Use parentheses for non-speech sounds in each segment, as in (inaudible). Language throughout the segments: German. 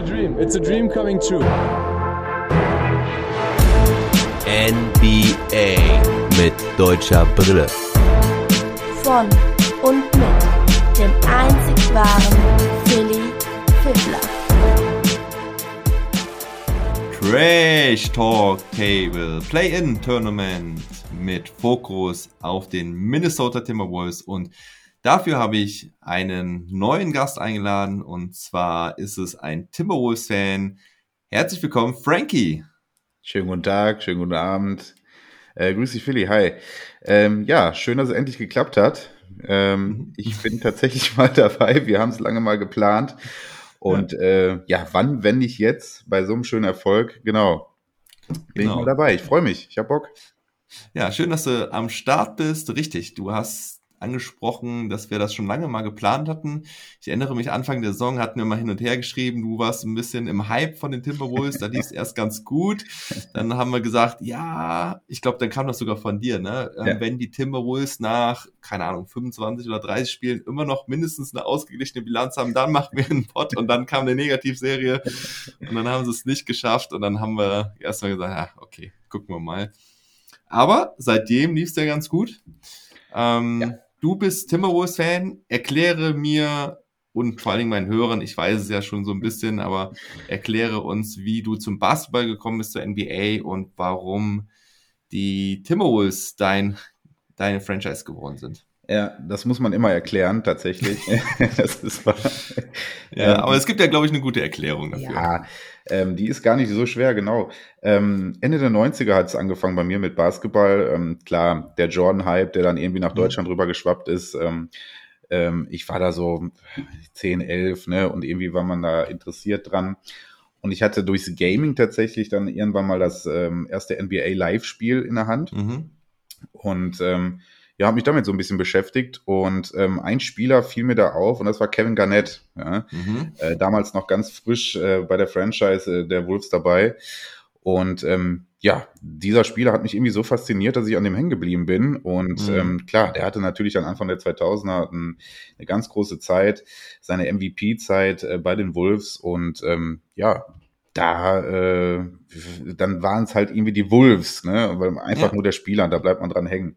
a dream. It's a dream coming true. NBA mit deutscher Brille. Von und mit dem einzig wahren Philly Fiddler. Trash Talk Table Play-In Tournament mit Fokus auf den Minnesota Timberwolves und dafür habe ich einen neuen Gast eingeladen und zwar ist es ein Timberwolves-Fan. Herzlich willkommen, Frankie. Schönen guten Tag, schönen guten Abend. Äh, grüß dich, Philly. Hi. Ähm, ja, schön, dass es endlich geklappt hat. Ähm, ich bin tatsächlich (laughs) mal dabei. Wir haben es lange mal geplant. Und ja. Äh, ja, wann, wenn nicht jetzt, bei so einem schönen Erfolg, genau. Bin genau. ich mal dabei. Ich freue mich. Ich habe Bock. Ja, schön, dass du am Start bist. Richtig, du hast angesprochen, dass wir das schon lange mal geplant hatten. Ich erinnere mich, Anfang der Saison hatten wir mal hin und her geschrieben, du warst ein bisschen im Hype von den Timberwolves, da lief es erst ganz gut. Dann haben wir gesagt, ja, ich glaube, dann kam das sogar von dir, ne? Ähm, ja. Wenn die Timberwolves nach, keine Ahnung, 25 oder 30 Spielen immer noch mindestens eine ausgeglichene Bilanz haben, dann machen wir einen Pot und dann kam eine Negativserie und dann haben sie es nicht geschafft und dann haben wir erstmal gesagt, ja, okay, gucken wir mal. Aber seitdem lief es ja ganz gut. Ähm, ja du bist Timberwolves-Fan, erkläre mir und vor allen Dingen meinen Hörern, ich weiß es ja schon so ein bisschen, aber erkläre uns, wie du zum Basketball gekommen bist, zur NBA und warum die Timberwolves dein, deine Franchise geworden sind. Ja, das muss man immer erklären, tatsächlich. (laughs) das ist wahr. Ja, ähm, aber es gibt ja, glaube ich, eine gute Erklärung dafür. Ja, ähm, die ist gar nicht so schwer, genau. Ähm, Ende der 90er hat es angefangen bei mir mit Basketball. Ähm, klar, der Jordan-Hype, der dann irgendwie nach mhm. Deutschland mhm. rüber geschwappt ist. Ähm, ähm, ich war da so 10, 11, ne, und irgendwie war man da interessiert dran. Und ich hatte durchs Gaming tatsächlich dann irgendwann mal das ähm, erste NBA Live-Spiel in der Hand. Mhm. Und ähm, ja, habe mich damit so ein bisschen beschäftigt und ähm, ein Spieler fiel mir da auf und das war Kevin Garnett. Ja? Mhm. Äh, damals noch ganz frisch äh, bei der Franchise äh, der Wolves dabei. Und ähm, ja, dieser Spieler hat mich irgendwie so fasziniert, dass ich an dem hängen geblieben bin. Und mhm. ähm, klar, der hatte natürlich am Anfang der 2000er eine ganz große Zeit, seine MVP-Zeit äh, bei den Wolves. Und ähm, ja, da, äh, dann waren es halt irgendwie die Wolves, ne? Weil einfach ja. nur der Spieler, da bleibt man dran hängen.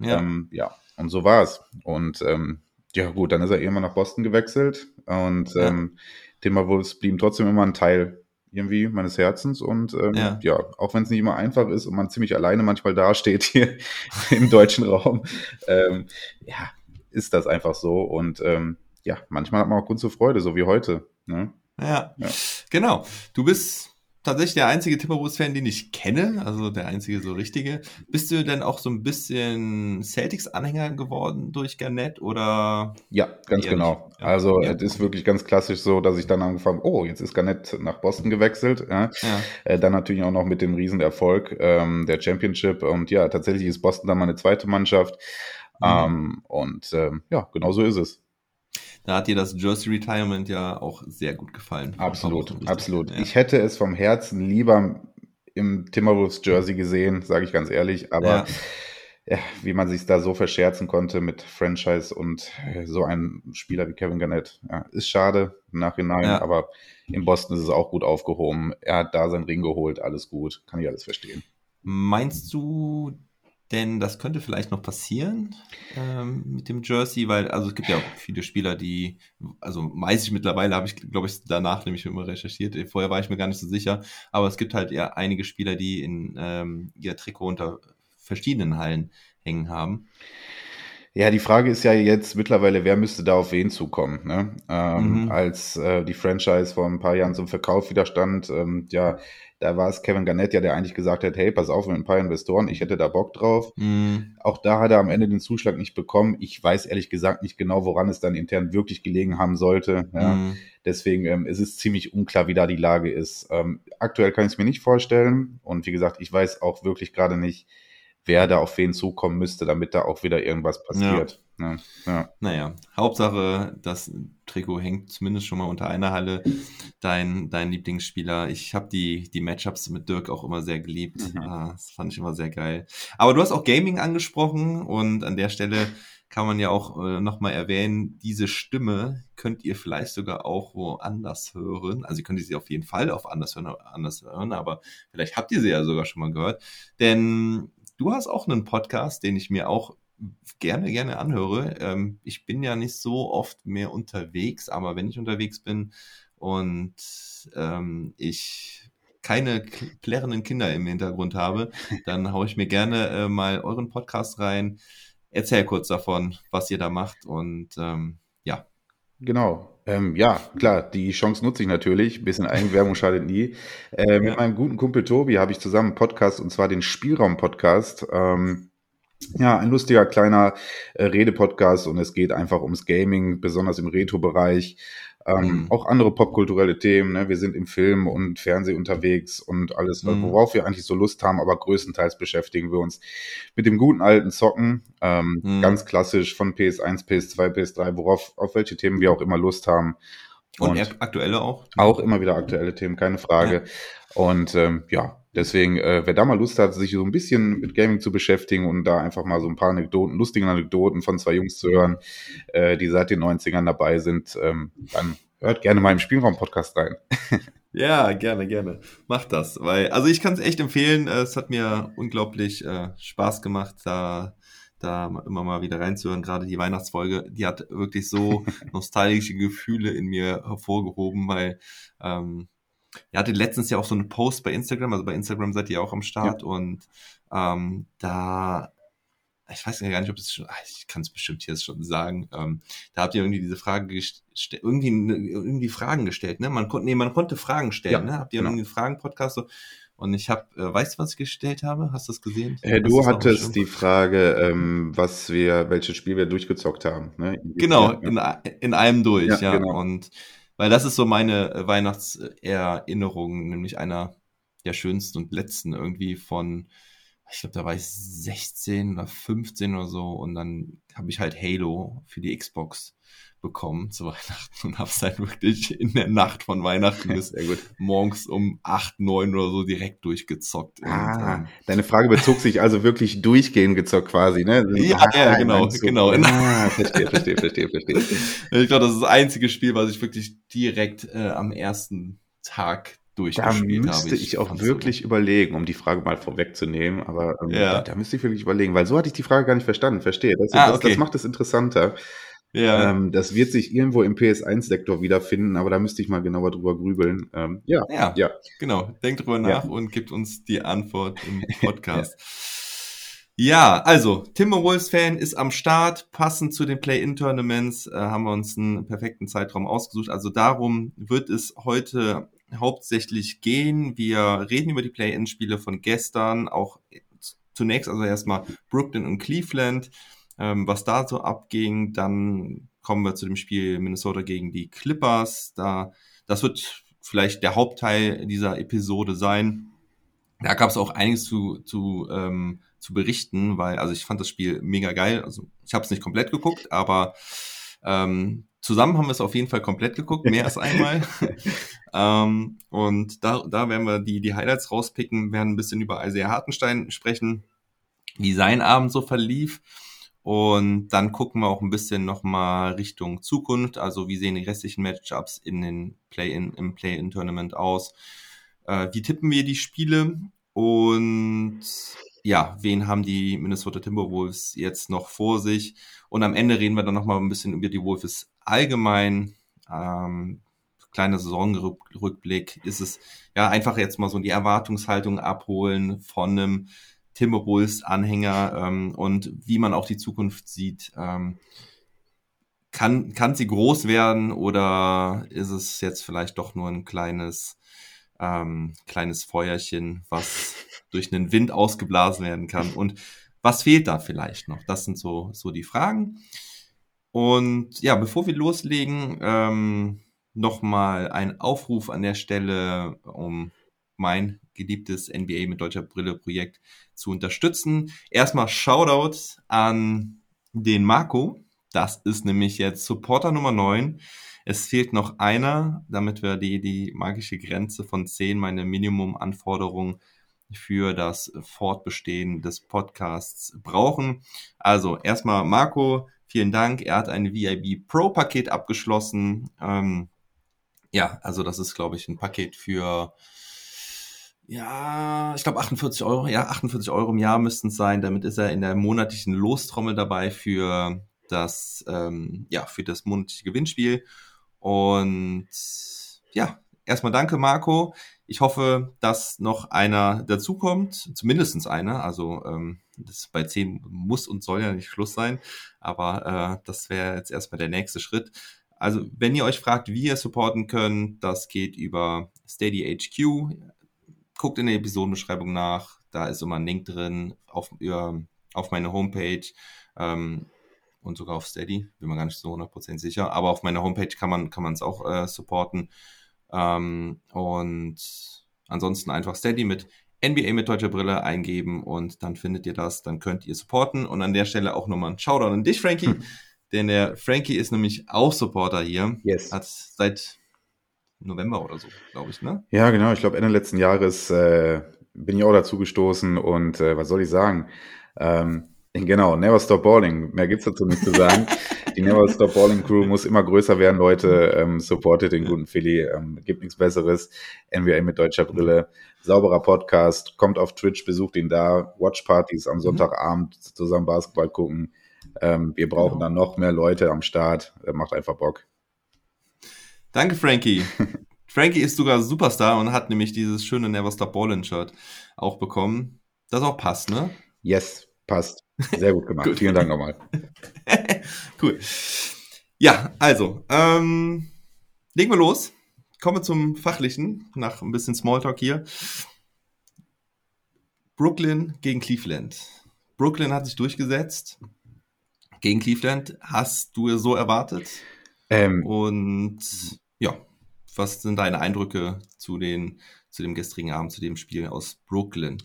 Ja. Ähm, ja, und so war es. Und ähm, ja, gut, dann ist er irgendwann nach Boston gewechselt und ja. ähm, Timberwolves blieben trotzdem immer ein Teil irgendwie meines Herzens und ähm, ja. ja. auch wenn es nicht immer einfach ist und man ziemlich alleine manchmal dasteht hier (laughs) im deutschen Raum, ähm, ja, ist das einfach so und ähm, ja, manchmal hat man auch Grund zur Freude, so wie heute. Ne? Ja. ja, genau. Du bist tatsächlich der einzige Timberwolves-Fan, den ich kenne, also der einzige so richtige. Bist du denn auch so ein bisschen Celtics-Anhänger geworden durch Garnett oder? Ja, ganz genau. Ja. Also ja. es ist wirklich ganz klassisch so, dass ich dann angefangen, oh, jetzt ist Garnett nach Boston gewechselt. Ja. ja. Äh, dann natürlich auch noch mit dem Riesenerfolg ähm, der Championship und ja, tatsächlich ist Boston dann meine zweite Mannschaft. Mhm. Ähm, und ähm, ja, genau so ist es. Da hat dir das Jersey Retirement ja auch sehr gut gefallen. Absolut, absolut. Ja. Ich hätte es vom Herzen lieber im Timberwolves Jersey gesehen, sage ich ganz ehrlich, aber ja. ja wie man sich da so verscherzen konnte mit Franchise und äh, so einem Spieler wie Kevin Garnett, ist schade im Nachhinein, aber in Boston ist es auch gut aufgehoben. Er hat da seinen Ring geholt, alles gut, kann ich alles verstehen. Meinst du, denn das könnte vielleicht noch passieren ähm, mit dem Jersey, weil also es gibt ja auch viele Spieler, die, also weiß ich mittlerweile, habe ich, glaube ich, danach nämlich immer recherchiert. Vorher war ich mir gar nicht so sicher, aber es gibt halt ja einige Spieler, die in ähm, ihr Trikot unter verschiedenen Hallen hängen haben. Ja, die Frage ist ja jetzt mittlerweile, wer müsste da auf wen zukommen? Ne? Ähm, mhm. Als äh, die Franchise vor ein paar Jahren zum Verkauf widerstand, ähm, ja, da war es Kevin Garnett ja, der eigentlich gesagt hat, hey, pass auf mit ein paar Investoren, ich hätte da Bock drauf. Mhm. Auch da hat er am Ende den Zuschlag nicht bekommen. Ich weiß ehrlich gesagt nicht genau, woran es dann intern wirklich gelegen haben sollte. Ja. Mhm. Deswegen ähm, es ist es ziemlich unklar, wie da die Lage ist. Ähm, aktuell kann ich es mir nicht vorstellen. Und wie gesagt, ich weiß auch wirklich gerade nicht, wer da auf wen zukommen müsste, damit da auch wieder irgendwas passiert. Ja. Ja. Naja, Hauptsache, das Trikot hängt zumindest schon mal unter einer Halle. Dein, dein Lieblingsspieler. Ich habe die, die Matchups mit Dirk auch immer sehr geliebt. Mhm. Ah, das fand ich immer sehr geil. Aber du hast auch Gaming angesprochen und an der Stelle kann man ja auch äh, nochmal erwähnen, diese Stimme könnt ihr vielleicht sogar auch woanders hören. Also ihr könnt sie auf jeden Fall auf anders hören, anders hören, aber vielleicht habt ihr sie ja sogar schon mal gehört. Denn du hast auch einen Podcast, den ich mir auch gerne, gerne anhöre. Ähm, ich bin ja nicht so oft mehr unterwegs, aber wenn ich unterwegs bin und ähm, ich keine plärrenden Kinder im Hintergrund habe, (laughs) dann haue ich mir gerne äh, mal euren Podcast rein erzähl kurz davon, was ihr da macht und ähm, ja. Genau. Ähm, ja, klar, die Chance nutze ich natürlich. Ein bisschen Eigenwerbung schadet nie. Äh, ja. Mit meinem guten Kumpel Tobi habe ich zusammen einen Podcast und zwar den Spielraum-Podcast. Ähm, ja, ein lustiger kleiner äh, Rede-Podcast und es geht einfach ums Gaming, besonders im Retro-Bereich. Ähm, mhm. Auch andere popkulturelle Themen. Ne? Wir sind im Film und Fernsehen unterwegs und alles, mhm. worauf wir eigentlich so Lust haben, aber größtenteils beschäftigen wir uns mit dem guten alten Zocken. Ähm, mhm. Ganz klassisch von PS1, PS2, PS3, worauf, auf welche Themen wir auch immer Lust haben. Und, und aktuelle auch? Auch immer wieder aktuelle Themen, keine Frage. Ja. Und ähm, ja, Deswegen, äh, wer da mal Lust hat, sich so ein bisschen mit Gaming zu beschäftigen und da einfach mal so ein paar Anekdoten, lustigen Anekdoten von zwei Jungs zu hören, äh, die seit den 90ern dabei sind, ähm, dann hört gerne mal im Spielraum-Podcast rein. (laughs) ja, gerne, gerne. Macht das. Weil, also ich kann es echt empfehlen. Es hat mir unglaublich äh, Spaß gemacht, da da immer mal wieder reinzuhören. Gerade die Weihnachtsfolge, die hat wirklich so (laughs) nostalgische Gefühle in mir hervorgehoben, weil ähm, ihr hattet letztens ja auch so einen Post bei Instagram, also bei Instagram seid ihr auch am Start ja. und ähm, da, ich weiß ja gar nicht, ob das schon, ah, ich kann es bestimmt jetzt schon sagen, ähm, da habt ihr irgendwie diese Frage gestellt, irgendwie, irgendwie Fragen gestellt, ne? Man konnte, nee, man konnte Fragen stellen, ja, ne? Habt ihr genau. irgendwie einen Fragen-Podcast so? Und ich habe, äh, weißt du, was ich gestellt habe? Hast du das gesehen? Äh, du hattest die Frage, ähm, was wir, welches Spiel wir durchgezockt haben. Ne? Genau, in, in einem durch, ja. ja. Genau. Und weil das ist so meine äh, Weihnachtserinnerung, nämlich einer der schönsten und letzten irgendwie von, ich glaube, da war ich 16 oder 15 oder so und dann habe ich halt Halo für die Xbox bekommen zu (laughs) Weihnachten und habe es halt wirklich in der Nacht von Weihnachten (laughs) bis morgens um 8, 9 oder so direkt durchgezockt. Ah, und, ähm, deine Frage bezog sich also wirklich durchgehend gezockt quasi, ne? (laughs) Ja, ah, ja genau, genau. Ah, verstehe, verstehe, verstehe, verstehe. Ich glaube, das ist das einzige Spiel, was ich wirklich direkt äh, am ersten Tag durchgespielt da müsste habe. Ich, ich auch wirklich überlegen, um die Frage mal vorwegzunehmen, aber ähm, ja. da, da, müsste ich wirklich überlegen, weil so hatte ich die Frage gar nicht verstanden. Verstehe. Das, ah, okay. das, das macht es interessanter. Ja. Ähm, das wird sich irgendwo im PS1-Sektor wiederfinden, aber da müsste ich mal genauer drüber grübeln. Ähm, ja, ja, ja, genau. Denkt drüber nach ja. und gibt uns die Antwort im (laughs) Podcast. ja. ja, also Timberwolves-Fan ist am Start. Passend zu den Play-In-Tournaments äh, haben wir uns einen perfekten Zeitraum ausgesucht. Also darum wird es heute hauptsächlich gehen. Wir reden über die Play-In-Spiele von gestern, auch zunächst also erstmal Brooklyn und Cleveland ähm, was da so abging. Dann kommen wir zu dem Spiel Minnesota gegen die Clippers. Da, das wird vielleicht der Hauptteil dieser Episode sein. Da gab es auch einiges zu, zu, ähm, zu berichten, weil, also ich fand das Spiel mega geil. Also ich habe es nicht komplett geguckt, aber ähm, zusammen haben wir es auf jeden Fall komplett geguckt, mehr als einmal. (laughs) ähm, und da, da werden wir die, die Highlights rauspicken, werden ein bisschen über Isaiah Hartenstein sprechen, wie sein Abend so verlief. Und dann gucken wir auch ein bisschen nochmal Richtung Zukunft. Also wie sehen die restlichen Matchups in den Play-in, im Play-in-Tournament aus? Äh, wie tippen wir die Spiele? Und ja, wen haben die Minnesota Timberwolves jetzt noch vor sich? Und am Ende reden wir dann nochmal ein bisschen über die Wolves allgemein. Ähm, kleiner Saisonrückblick ist es ja einfach jetzt mal so die Erwartungshaltung abholen von einem Timberwolves-Anhänger ähm, und wie man auch die Zukunft sieht. Ähm, kann, kann sie groß werden oder ist es jetzt vielleicht doch nur ein kleines, ähm, kleines Feuerchen, was durch einen Wind ausgeblasen werden kann? Und was fehlt da vielleicht noch? Das sind so, so die Fragen. Und ja, bevor wir loslegen, ähm, nochmal ein Aufruf an der Stelle, um mein geliebtes NBA mit deutscher Brille Projekt zu unterstützen. Erstmal Shoutout an den Marco. Das ist nämlich jetzt Supporter Nummer 9. Es fehlt noch einer, damit wir die, die magische Grenze von 10, meine Minimumanforderung für das Fortbestehen des Podcasts brauchen. Also erstmal Marco, Vielen Dank. Er hat ein VIB Pro Paket abgeschlossen. Ähm, ja, also das ist, glaube ich, ein Paket für ja, ich glaube 48 Euro, ja, 48 Euro im Jahr müssten es sein. Damit ist er in der monatlichen Lostrommel dabei für das, ähm, ja, für das monatliche Gewinnspiel. Und ja, erstmal danke, Marco. Ich hoffe, dass noch einer dazukommt, zumindestens einer. Also ähm, das bei 10 muss und soll ja nicht Schluss sein, aber äh, das wäre jetzt erstmal der nächste Schritt. Also, wenn ihr euch fragt, wie ihr supporten könnt, das geht über Steady HQ guckt in der Episodenbeschreibung nach. Da ist immer ein Link drin auf, auf meine Homepage ähm, und sogar auf Steady. Bin mir gar nicht so 100% sicher. Aber auf meiner Homepage kann man es auch äh, supporten. Ähm, und ansonsten einfach Steady mit NBA mit deutscher Brille eingeben und dann findet ihr das, dann könnt ihr supporten. Und an der Stelle auch nochmal ein Shoutout an dich, Frankie. Hm. (laughs) Denn der Frankie ist nämlich auch Supporter hier. Yes. Hat seit November oder so, glaube ich, ne? Ja, genau. Ich glaube, Ende letzten Jahres äh, bin ich auch dazu gestoßen und äh, was soll ich sagen? Ähm, genau, Never Stop Balling. Mehr gibt's dazu nicht zu sagen. (laughs) Die Never Stop Balling Crew muss immer größer werden, Leute. Ähm, supportet den guten Philly. Ähm, gibt nichts Besseres. NBA mit deutscher Brille. Sauberer Podcast. Kommt auf Twitch, besucht ihn da. Watchpartys am mhm. Sonntagabend zusammen Basketball gucken. Ähm, wir brauchen genau. dann noch mehr Leute am Start. Äh, macht einfach Bock. Danke, Frankie. (laughs) Frankie ist sogar Superstar und hat nämlich dieses schöne Never Stop Ballin Shirt auch bekommen. Das auch passt, ne? Yes, passt. Sehr gut gemacht. (laughs) gut. Vielen Dank nochmal. (laughs) cool. Ja, also, ähm, legen wir los. Kommen wir zum Fachlichen, nach ein bisschen Smalltalk hier. Brooklyn gegen Cleveland. Brooklyn hat sich durchgesetzt gegen Cleveland. Hast du es so erwartet? Ähm, Und ja, was sind deine Eindrücke zu, den, zu dem gestrigen Abend, zu dem Spiel aus Brooklyn?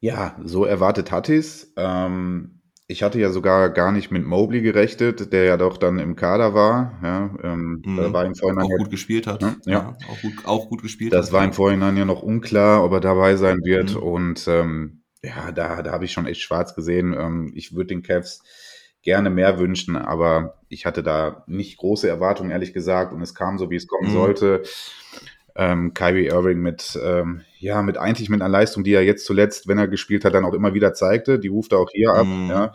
Ja, so erwartet hatte ich es. Ähm, ich hatte ja sogar gar nicht mit Mobley gerechnet, der ja doch dann im Kader war. Ja, ähm, mhm. da war im Vorhinein auch gut gespielt hat. Ja, ja. auch, gut, auch gut gespielt das hat. war im Vorhinein ja noch unklar, ob er dabei sein wird. Mhm. Und ähm, ja, da, da habe ich schon echt schwarz gesehen. Ähm, ich würde den Cavs gerne mehr wünschen, aber ich hatte da nicht große Erwartungen, ehrlich gesagt, und es kam so, wie es kommen mhm. sollte. Ähm, Kyrie Irving mit, ähm, ja, mit eigentlich mit einer Leistung, die er jetzt zuletzt, wenn er gespielt hat, dann auch immer wieder zeigte. Die ruft er auch hier ab, mhm. ja.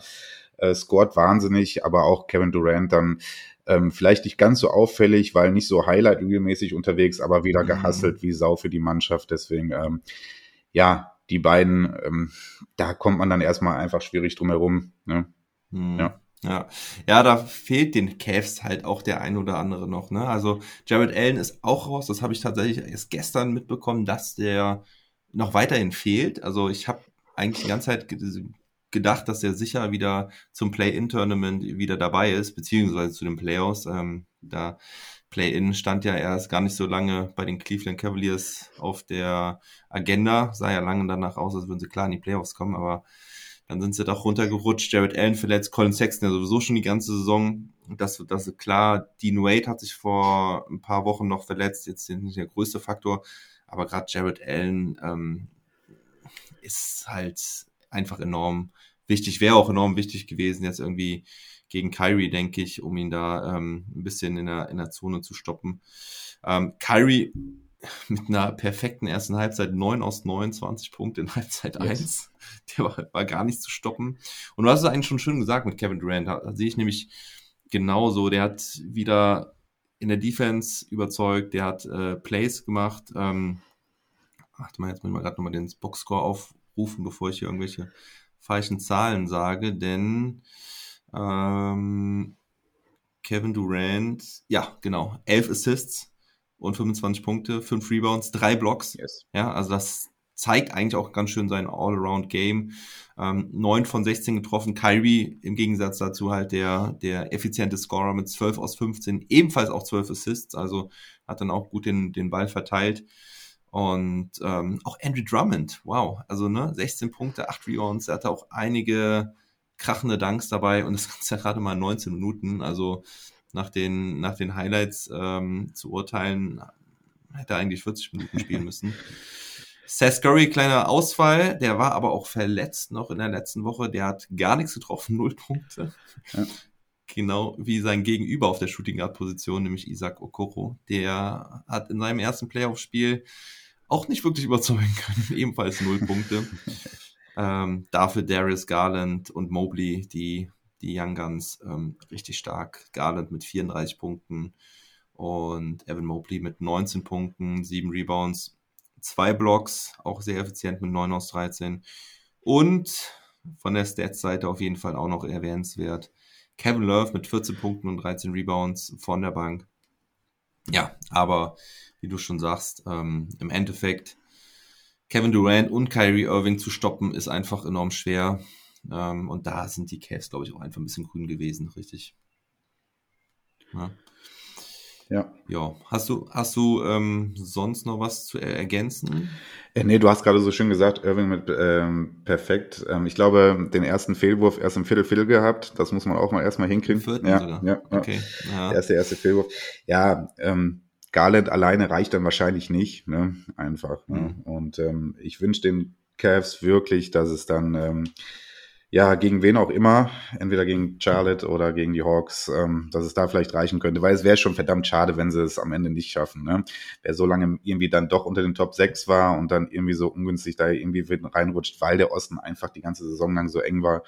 Äh, scored wahnsinnig, aber auch Kevin Durant dann ähm, vielleicht nicht ganz so auffällig, weil nicht so Highlight-regelmäßig unterwegs, aber wieder mhm. gehasselt wie Sau für die Mannschaft. Deswegen, ähm, ja, die beiden, ähm, da kommt man dann erstmal einfach schwierig drum herum. Ne? Mhm. Ja. Ja, ja, da fehlt den Cavs halt auch der ein oder andere noch. Ne? Also Jared Allen ist auch raus. Das habe ich tatsächlich erst gestern mitbekommen, dass der noch weiterhin fehlt. Also ich habe eigentlich die ganze Zeit gedacht, dass er sicher wieder zum Play-In-Tournament wieder dabei ist, beziehungsweise zu den Playoffs. Ähm, da Play-In stand ja erst gar nicht so lange bei den Cleveland Cavaliers auf der Agenda. Sah ja lange danach aus, als würden sie klar in die Playoffs kommen, aber dann sind sie doch runtergerutscht. Jared Allen verletzt, Colin Sexton ja sowieso schon die ganze Saison. Das, das ist klar. Dean Wade hat sich vor ein paar Wochen noch verletzt. Jetzt nicht der größte Faktor. Aber gerade Jared Allen ähm, ist halt einfach enorm wichtig. Wäre auch enorm wichtig gewesen, jetzt irgendwie gegen Kyrie, denke ich, um ihn da ähm, ein bisschen in der, in der Zone zu stoppen. Ähm, Kyrie mit einer perfekten ersten Halbzeit 9 aus 29 Punkte in Halbzeit yes. 1. Der war, war, gar nicht zu stoppen. Und du hast es eigentlich schon schön gesagt mit Kevin Durant. Da, da sehe ich nämlich genauso. Der hat wieder in der Defense überzeugt, der hat äh, Plays gemacht. Ähm, warte mal, jetzt muss ich mal gerade nochmal den Boxscore aufrufen, bevor ich hier irgendwelche falschen Zahlen sage, denn ähm, Kevin Durant, ja, genau, 11 Assists, und 25 Punkte, 5 Rebounds, 3 Blocks. Yes. Ja, also das zeigt eigentlich auch ganz schön sein All-Around-Game. Ähm, 9 von 16 getroffen. Kyrie im Gegensatz dazu halt der, der effiziente Scorer mit 12 aus 15, ebenfalls auch 12 Assists, also hat dann auch gut den, den Ball verteilt. Und ähm, auch Andrew Drummond, wow, also ne, 16 Punkte, 8 Rebounds, er hatte auch einige krachende Dunks dabei und das Ganze ja (laughs) gerade mal 19 Minuten, also nach den, nach den Highlights ähm, zu urteilen, hätte er eigentlich 40 Minuten spielen müssen. (laughs) Seth Curry, kleiner Ausfall, der war aber auch verletzt noch in der letzten Woche. Der hat gar nichts getroffen, (laughs) null Punkte. Ja. genau wie sein Gegenüber auf der Shooting Guard Position, nämlich Isaac Okoro. Der hat in seinem ersten Playoff-Spiel auch nicht wirklich überzeugen können, (laughs) ebenfalls null Punkte. ähm, dafür Darius Garland und Mobley, die, die Young Guns, ähm, richtig stark. Garland mit 34 Punkten und Evan Mobley mit 19 Punkten, 7 Rebounds, 2 Blocks, auch sehr effizient mit 9 aus 13. Und von der Stats-Seite auf jeden Fall auch noch erwähnenswert. Kevin Love mit 14 Punkten und 13 Rebounds von der Bank. Ja, aber wie du schon sagst, ähm, im Endeffekt Kevin Durant und Kyrie Irving zu stoppen, ist einfach enorm schwer. Ähm, und da sind die Cavs, glaube ich, auch einfach ein bisschen grün gewesen, richtig. Ja. Ja. Ja. Hast du, hast du ähm, sonst noch was zu ergänzen? Äh, nee, du hast gerade so schön gesagt, Irving mit ähm, perfekt. Ähm, ich glaube, den ersten Fehlwurf erst im Viertel Viertel gehabt. Das muss man auch mal erstmal hinkriegen. Im ja, sogar. ja, okay. Ja. Der erste, erste Fehlwurf. Ja, ähm, Garland alleine reicht dann wahrscheinlich nicht, ne? Einfach. Ne? Mhm. Und ähm, ich wünsche den Cavs wirklich, dass es dann ähm, ja, gegen wen auch immer, entweder gegen Charlotte oder gegen die Hawks, ähm, dass es da vielleicht reichen könnte, weil es wäre schon verdammt schade, wenn sie es am Ende nicht schaffen. Ne? Wer so lange irgendwie dann doch unter den Top 6 war und dann irgendwie so ungünstig da irgendwie reinrutscht, weil der Osten einfach die ganze Saison lang so eng war,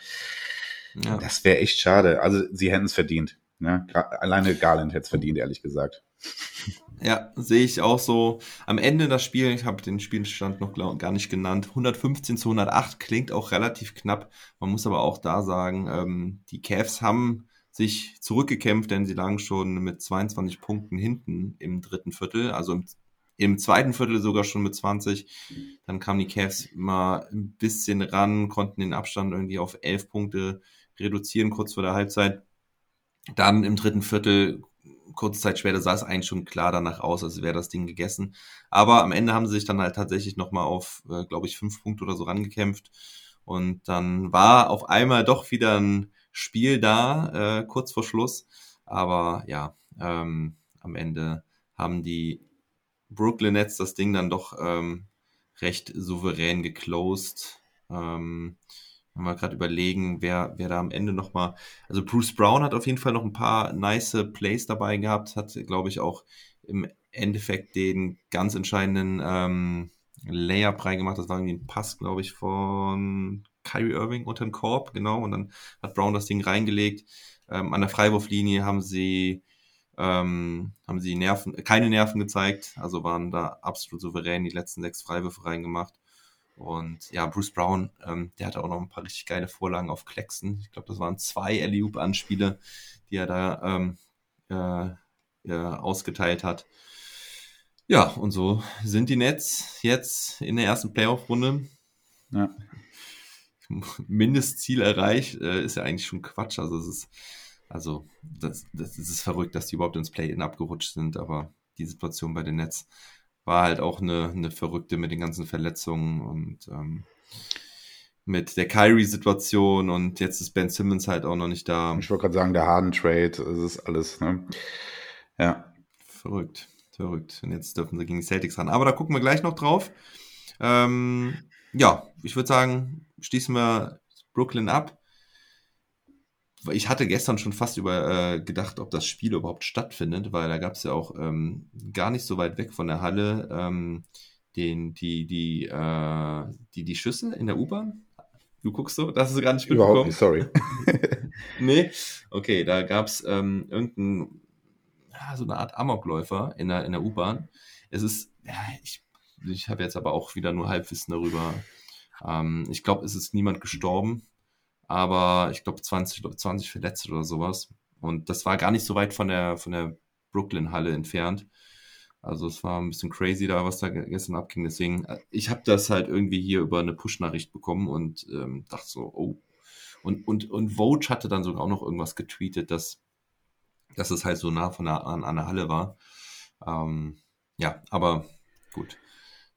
ja. das wäre echt schade. Also sie hätten es verdient. Ne? Alleine Garland hätte es verdient, ehrlich gesagt. Ja, sehe ich auch so. Am Ende das Spiel, ich habe den Spielstand noch gar nicht genannt, 115 zu 108 klingt auch relativ knapp. Man muss aber auch da sagen, ähm, die Cavs haben sich zurückgekämpft, denn sie lagen schon mit 22 Punkten hinten im dritten Viertel, also im, im zweiten Viertel sogar schon mit 20. Dann kamen die Cavs mal ein bisschen ran, konnten den Abstand irgendwie auf 11 Punkte reduzieren, kurz vor der Halbzeit. Dann im dritten Viertel kurze Zeit später sah es eigentlich schon klar danach aus, als wäre das Ding gegessen. Aber am Ende haben sie sich dann halt tatsächlich nochmal auf, äh, glaube ich, fünf Punkte oder so rangekämpft. Und dann war auf einmal doch wieder ein Spiel da, äh, kurz vor Schluss. Aber ja, ähm, am Ende haben die Brooklyn Nets das Ding dann doch ähm, recht souverän geclosed. Ähm, wenn wir gerade überlegen, wer, wer da am Ende nochmal. Also Bruce Brown hat auf jeden Fall noch ein paar nice Plays dabei gehabt, hat, glaube ich, auch im Endeffekt den ganz entscheidenden ähm, Layup reingemacht. Das war irgendwie ein Pass, glaube ich, von Kyrie Irving unter den Korb, genau. Und dann hat Brown das Ding reingelegt. Ähm, an der Freiwurflinie haben sie ähm, haben sie Nerven, keine Nerven gezeigt, also waren da absolut souverän die letzten sechs Freiwürfe reingemacht. Und ja, Bruce Brown, ähm, der hatte auch noch ein paar richtig geile Vorlagen auf Klecksen. Ich glaube, das waren zwei Alley-Oop-Anspiele, die er da ähm, äh, äh, ausgeteilt hat. Ja, und so sind die Nets jetzt in der ersten Playoff-Runde. Ja. (laughs) Mindestziel erreicht, äh, ist ja eigentlich schon Quatsch. Also es ist, also das, das, das ist verrückt, dass die überhaupt ins Play-In abgerutscht sind, aber die Situation bei den Nets war halt auch eine, eine verrückte mit den ganzen Verletzungen und ähm, mit der Kyrie-Situation und jetzt ist Ben Simmons halt auch noch nicht da. Ich wollte gerade sagen, der Harden-Trade, das ist alles, ne? Ja. Verrückt, verrückt. Und jetzt dürfen sie gegen die Celtics ran. Aber da gucken wir gleich noch drauf. Ähm, ja, ich würde sagen, schließen wir Brooklyn ab ich hatte gestern schon fast über äh, gedacht, ob das Spiel überhaupt stattfindet, weil da gab es ja auch ähm, gar nicht so weit weg von der Halle ähm, den, die, die, äh, die, die Schüsse in der U-Bahn. Du guckst so, das ist gar nicht Überhaupt nicht, sorry. (laughs) (laughs) nee? Okay, da gab es ähm, irgendein, ja, so eine Art Amokläufer in der, in der U-Bahn. Es ist, ja, ich, ich habe jetzt aber auch wieder nur Halbwissen darüber. Ähm, ich glaube, es ist niemand gestorben aber ich glaube 20, 20 Verletzte oder sowas. Und das war gar nicht so weit von der, von der Brooklyn-Halle entfernt. Also es war ein bisschen crazy da, was da gestern abging. Deswegen, äh, ich habe das halt irgendwie hier über eine Push-Nachricht bekommen und ähm, dachte so, oh. Und, und, und Vogue hatte dann sogar auch noch irgendwas getweetet, dass, dass es halt so nah von der, an, an der Halle war. Ähm, ja, aber gut.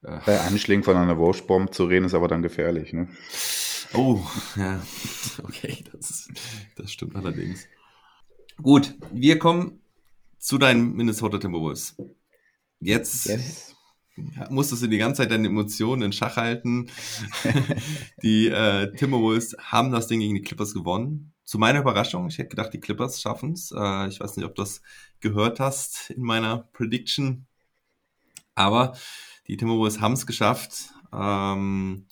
Äh, Bei Anschlägen von einer Vogue-Bomb zu reden, ist aber dann gefährlich, ne? Oh, ja. (laughs) Okay, das, das stimmt allerdings. Gut, wir kommen zu deinen Minnesota Timberwolves. Jetzt yes. musstest du die ganze Zeit deine Emotionen in Schach halten. (laughs) die äh, Timberwolves haben das Ding gegen die Clippers gewonnen. zu meiner Überraschung, ich hätte gedacht, die Clippers schaffen es. Äh, ich weiß nicht, ob du das gehört hast in meiner Prediction. Aber die Timberwolves haben es geschafft. Ähm,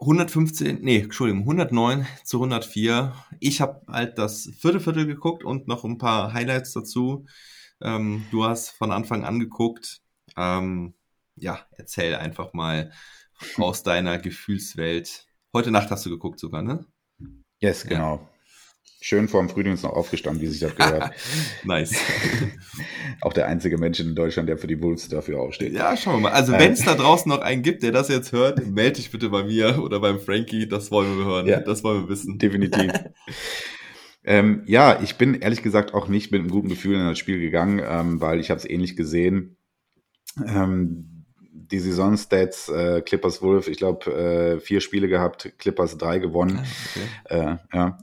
115, nee, Entschuldigung, 109 zu 104. Ich habe halt das vierte Viertel geguckt und noch ein paar Highlights dazu. Ähm, du hast von Anfang an geguckt. Ähm, ja, erzähl einfach mal aus deiner Gefühlswelt. Heute Nacht hast du geguckt sogar, ne? Yes, genau. Schön vorm Frühdienst noch aufgestanden, wie sich das gehört. (laughs) nice. (laughs) Auch der einzige Mensch in Deutschland, der für die Wolves dafür aufsteht. Ja, schauen wir mal. Also, wenn es da draußen noch einen gibt, der das jetzt hört, melde dich bitte bei mir oder beim Frankie. Das wollen wir hören. Ja, das wollen wir wissen. Definitiv. (laughs) ähm, ja, ich bin ehrlich gesagt auch nicht mit einem guten Gefühl in das Spiel gegangen, ähm, weil ich habe es ähnlich gesehen. Ähm, die Saisonstats äh, Clippers Wolf, ich glaube, äh, vier Spiele gehabt, Clippers drei gewonnen. Ah, okay. Äh, ja.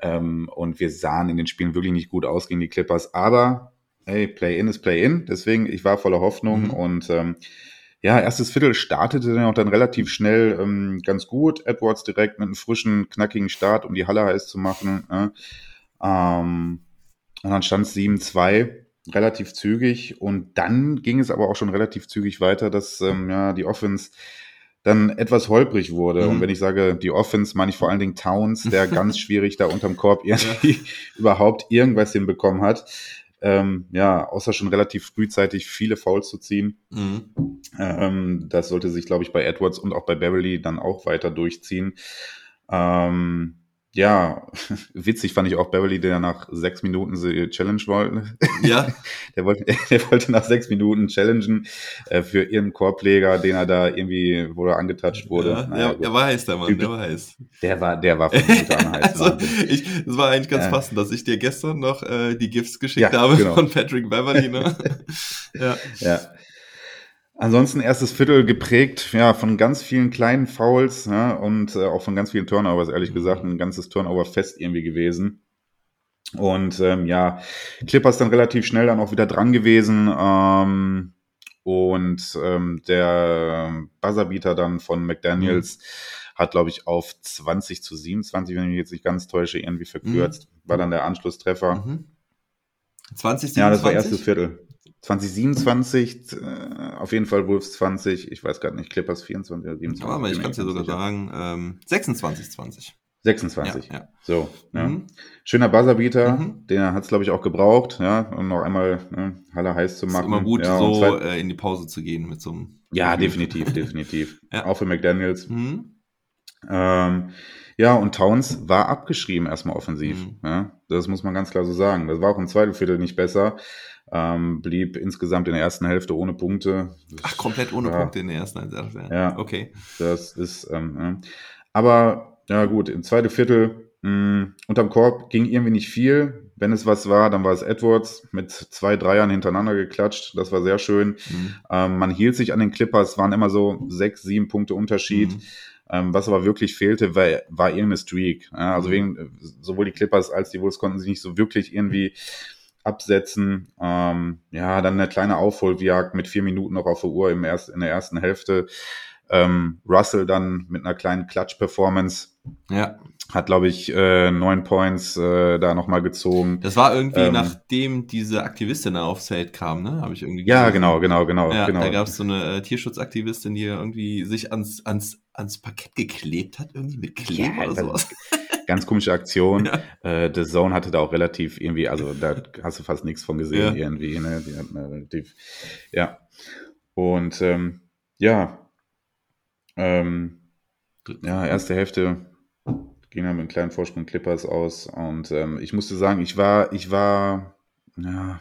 Ähm, und wir sahen in den Spielen wirklich nicht gut aus gegen die Clippers. Aber hey, Play-In ist Play-In. Deswegen, ich war voller Hoffnung mhm. und ähm, ja, erstes Viertel startete dann auch dann relativ schnell ähm, ganz gut. Edwards direkt mit einem frischen, knackigen Start, um die Halle heiß zu machen. Äh. Ähm, und dann stand es 7-2 relativ zügig und dann ging es aber auch schon relativ zügig weiter, dass ähm, ja die Offense dann etwas holprig wurde. Mhm. Und wenn ich sage die Offense, meine ich vor allen Dingen Towns, der (laughs) ganz schwierig da unterm Korb irgendwie ja. (laughs) überhaupt irgendwas hinbekommen hat. Ähm, ja, außer schon relativ frühzeitig viele Fouls zu ziehen. Mhm. Ähm, das sollte sich, glaube ich, bei Edwards und auch bei Beverly dann auch weiter durchziehen. Ähm, ja, (laughs) witzig fand ich auch Beverly, der nach sechs Minuten Challenge wollte. Ja. (laughs) der, wollte, (laughs) der wollte nach sechs Minuten challengen äh, für ihren Korbleger, den er da irgendwie, wo er angetatscht wurde. Ja, naja, der, der, war heiß, der Mann, der war heiß. Der war, der war von heiß. also, ich, das war eigentlich ganz äh, passend, dass ich dir gestern noch äh, die Gifts geschickt ja, habe genau. von Patrick Beverly, ne? ja. Ja. Ansonsten erstes Viertel geprägt ja, von ganz vielen kleinen Fouls ja, und äh, auch von ganz vielen Turnovers, ehrlich gesagt, ein ganzes Turnover-Fest irgendwie gewesen. Und ähm, ja, Clippers dann relativ schnell dann auch wieder dran gewesen. Ähm, und ähm, der Buzzerbeater dann von McDaniels mhm. hat, glaube ich, auf 20 zu 27, wenn ich mich jetzt nicht ganz täusche, irgendwie verkürzt. Mhm. War dann der Anschlusstreffer. Mhm. 20, 27? Ja, das war erstes Viertel. 2027, äh, auf jeden Fall Wolves 20, ich weiß gerade nicht, Clippers 24 oder 27. Aber ich kann es ja sogar sagen, ähm, 26, 20. 26. Ja, ja. So, ja. Mhm. Schöner Buzzerbeater, mhm. den hat es, glaube ich, auch gebraucht, ja, um noch einmal ne, Halle heiß zu machen. Ist immer gut, ja, so äh, in die Pause zu gehen mit so einem. Ja, definitiv, (laughs) definitiv. Auch für McDaniels. Mhm. Ähm, ja, und Towns war abgeschrieben erstmal offensiv. Mhm. Das muss man ganz klar so sagen. Das war auch im zweiten Viertel nicht besser. Ähm, blieb insgesamt in der ersten Hälfte ohne Punkte. Ach, komplett ohne ja, Punkte in der ersten Hälfte. Ja, okay. Das ist, ähm, ja. aber ja gut, im zweiten Viertel mh, mm, unterm Korb ging irgendwie nicht viel. Wenn es was war, dann war es Edwards mit zwei Dreiern hintereinander geklatscht. Das war sehr schön. Mhm. Ähm, man hielt sich an den Clippers, waren immer so sechs, sieben Punkte Unterschied. Mhm. Ähm, was aber wirklich fehlte, war, war irgendeine Streak. Ja, also mhm. wegen, sowohl die Clippers als die Wolves konnten sich nicht so wirklich irgendwie absetzen. Ähm, ja, dann eine kleine Aufholjagd mit vier Minuten noch auf der Uhr im erst, in der ersten Hälfte. Ähm, Russell dann mit einer kleinen Klatsch-Performance. Ja. Hat, glaube ich, äh, neun Points äh, da nochmal gezogen. Das war irgendwie, ähm, nachdem diese Aktivistin aufs Feld kam, ne? Habe ich irgendwie gesehen. Ja, genau, genau, genau. Ja, genau. Da gab es so eine äh, Tierschutzaktivistin, die irgendwie sich ans, ans, ans Parkett geklebt hat, irgendwie mit Kleber ja, oder sowas. (laughs) Ganz komische Aktion. Ja. Äh, The Zone hatte da auch relativ irgendwie, also da hast du fast nichts von gesehen ja. irgendwie. Ne? Die hatten relativ, ja. Und ähm, ja, ähm, ja, erste Hälfte ging dann mit einem kleinen Vorsprung Clippers aus. Und ähm, ich musste sagen, ich war, ich war, ja,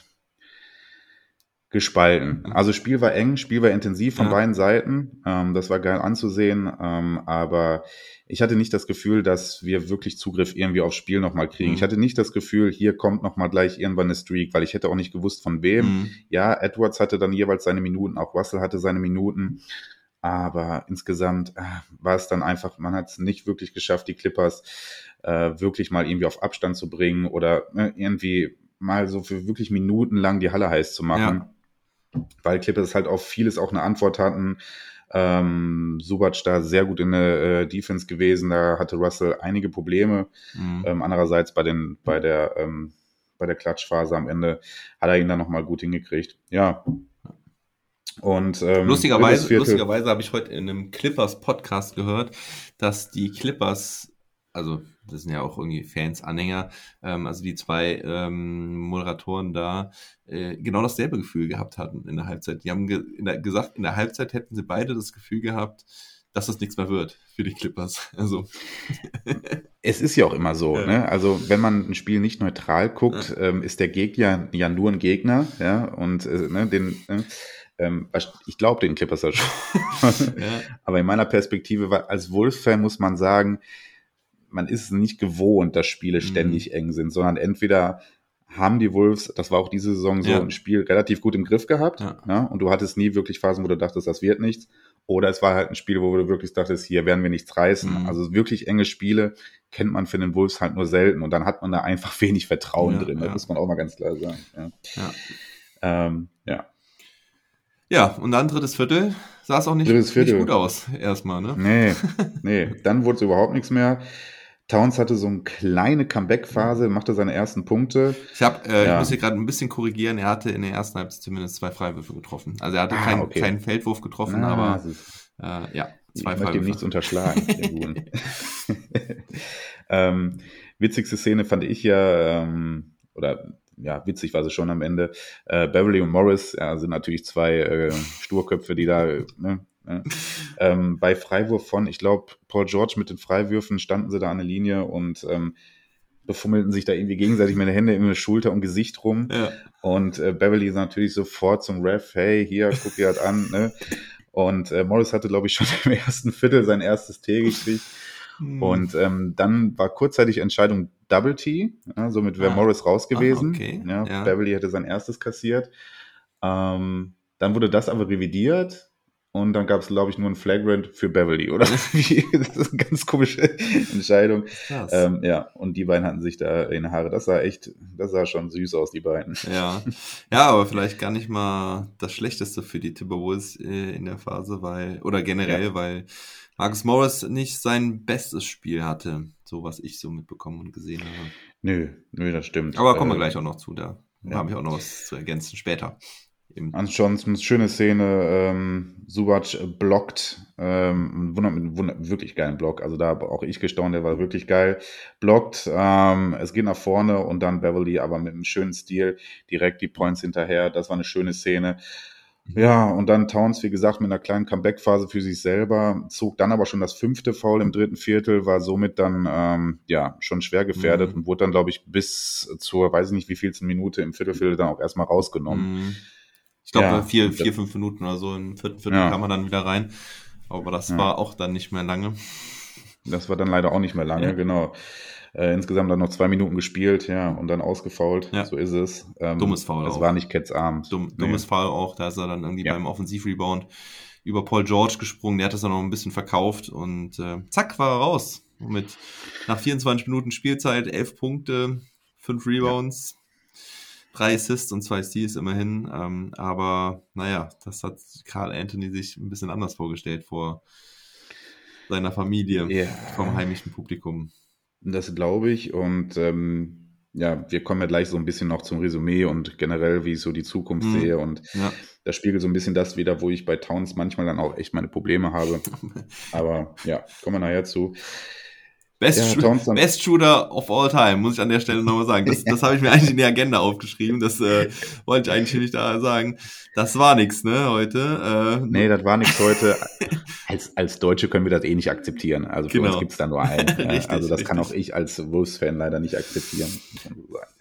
gespalten. Also Spiel war eng, Spiel war intensiv von ja. beiden Seiten. Ähm, das war geil anzusehen. Ähm, aber ich hatte nicht das Gefühl, dass wir wirklich Zugriff irgendwie aufs Spiel nochmal kriegen. Mhm. Ich hatte nicht das Gefühl, hier kommt nochmal gleich irgendwann eine Streak, weil ich hätte auch nicht gewusst, von wem. Mhm. Ja, Edwards hatte dann jeweils seine Minuten, auch Russell hatte seine Minuten. Aber insgesamt äh, war es dann einfach, man hat es nicht wirklich geschafft, die Clippers äh, wirklich mal irgendwie auf Abstand zu bringen oder äh, irgendwie mal so für wirklich Minuten lang die Halle heiß zu machen. Ja. Weil Clippers halt auf vieles auch eine Antwort hatten Ähm, Subac da sehr gut in der äh, Defense gewesen, da hatte Russell einige Probleme. Mhm. Ähm, andererseits bei, den, bei der, ähm, bei der Klatschphase am Ende hat er ihn dann nochmal gut hingekriegt. Ja. Und ähm, Lustigerweise, lustigerweise habe ich heute in einem Clippers-Podcast gehört, dass die Clippers, also das sind ja auch irgendwie Fans, Anhänger, ähm, also die zwei ähm, Moderatoren da, äh, genau dasselbe Gefühl gehabt hatten in der Halbzeit. Die haben ge in der, gesagt, in der Halbzeit hätten sie beide das Gefühl gehabt, dass das nichts mehr wird für die Clippers. (laughs) Also, Es ist ja auch immer so, Ja. ne? Also wenn man ein Spiel nicht neutral guckt, ähm, ist der Gegner ja nur ein Gegner, ja, und äh, ne, den, ähm, ich glaube den Clippers ja schon. (laughs) ja, Aber in meiner Perspektive, als Wolf-Fan muss man sagen, man ist es nicht gewohnt, dass Spiele Mhm. ständig eng sind, sondern entweder haben die Wolves, das war auch diese Saison so, Ja. ein Spiel relativ gut im Griff gehabt, Ja. ja, und du hattest nie wirklich Phasen, wo du dachtest, das wird nichts. Oder es war halt ein Spiel, wo du wirklich dachtest, hier werden wir nichts reißen. Mhm. Also wirklich enge Spiele kennt man für den Wolves halt nur selten und dann hat man da einfach (laughs) wenig Vertrauen Ja, drin. Das muss man auch mal ganz klar sagen. Ja. ja. Ähm, ja. ja, und dann drittes Viertel sah es auch nicht, nicht gut aus, erstmal, ne? Nee, (laughs) nee. Dann wurde es überhaupt nichts mehr. Towns hatte so eine kleine Comeback-Phase, machte seine ersten Punkte. Ich, hab, äh, Ja. ich muss hier gerade ein bisschen korrigieren. Er hatte in der ersten Halbzeit zumindest zwei Freiwürfe getroffen. Also er hatte Ah, keinen, okay. keinen Feldwurf getroffen, Ah, aber äh, ja, ich zwei möchte ihm nichts Freiwürfe. unterschlagen. (laughs) (laughs) ähm, witzigste Szene fand ich ja, ähm, oder ja, witzig war sie schon am Ende. Äh, Beverly und Morris ja, sind natürlich zwei äh, Sturköpfe, die da ne, ne, ähm, bei Freiwurf von, ich glaube, Paul George mit den Freiwürfen standen sie da an der Linie und ähm, befummelten sich da irgendwie gegenseitig mit den Händen in der Schulter und Gesicht rum. Ja, Und äh, Beverly ist natürlich sofort zum Ref, hey, hier, guck dir das an. Ne? Und äh, Morris hatte, glaube ich, schon im ersten Viertel sein erstes T gekriegt. Hm. Und ähm, dann war kurzzeitig Entscheidung Double T, ja, somit wäre Ah. Morris raus gewesen. Ah, okay. ja, Ja. Beverly hätte sein erstes kassiert. Ähm, dann wurde das aber revidiert und dann gab es, glaube ich, nur ein Flagrant für Beverly, oder? (laughs) (laughs) Das ist eine ganz komische Entscheidung. krass. Ähm, ja, und die beiden hatten sich da in Haare. Das sah echt, das sah schon süß aus, die beiden. Ja. ja, aber vielleicht gar nicht mal das Schlechteste für die Timberwolves äh, in der Phase, weil, oder generell, weil Marcus Morris nicht sein bestes Spiel hatte, so was ich so mitbekommen und gesehen habe. Nö, nö, das stimmt. Aber kommen wir Äh, gleich auch noch zu, da ja. habe ich auch noch was zu ergänzen später. Ansonsten schöne Szene, ähm, Subac äh, blockt, ähm, ein wunder, mit wunder, wirklich geilen Block, also da habe auch ich gestaunt, der war wirklich geil, blockt, ähm, es geht nach vorne und dann Beverly aber mit einem schönen Stil direkt die Points hinterher, das war eine schöne Szene. Ja, und dann Towns, wie gesagt, mit einer kleinen Comeback-Phase für sich selber, zog dann aber schon das fünfte Foul im dritten Viertel, war somit dann, ähm, ja, schon schwer gefährdet Mhm. und wurde dann, glaube ich, bis zur, weiß ich nicht, wie vielsten Minute im Viertelviertel dann auch erstmal rausgenommen. Mhm. Ich glaube, Ja. vier, vier, fünf Minuten oder so im vierten Viertel Ja. kam man dann wieder rein. Aber das Ja. war auch dann nicht mehr lange. Das war dann leider auch nicht mehr lange, genau. Äh, insgesamt dann noch zwei Minuten gespielt, ja, und dann ausgefault. Ja. So ist es. Ähm, Dummes Foul Es auch. war nicht Cats Abend. Dumm, Nee. dummes Fall auch, da ist er dann irgendwie beim Offensivrebound über Paul George gesprungen, der hat das dann noch ein bisschen verkauft und äh, zack, war er raus. Mit nach 24 Minuten Spielzeit, 11 Punkte, 5 Rebounds, drei Assists und zwei Steals immerhin. Ähm, aber naja, das hat Carl Anthony sich ein bisschen anders vorgestellt vor seiner Familie, Ja. vom heimischen Publikum. Das glaube ich. Und ähm, ja, wir kommen ja gleich so ein bisschen noch zum Resümee und generell, wie ich so die Zukunft Mhm. sehe. Und Ja. das spiegelt so ein bisschen das wieder, wo ich bei Towns manchmal dann auch echt meine Probleme habe. (laughs) Aber ja, kommen wir nachher zu. Best, Ja, Best Shooter of all time, muss ich an der Stelle nochmal sagen. Das, (laughs) das habe ich mir eigentlich in die Agenda aufgeschrieben. Das äh, wollte ich eigentlich nicht da sagen. Das war nix, ne, heute. Äh, Nee, das war nichts heute. (laughs) Als, als Deutsche können wir das eh nicht akzeptieren. Also für Genau. uns gibt's da nur einen. (laughs) Richtig, also das kann auch richtig. ich als Wolves-Fan leider nicht akzeptieren. muss man so sagen.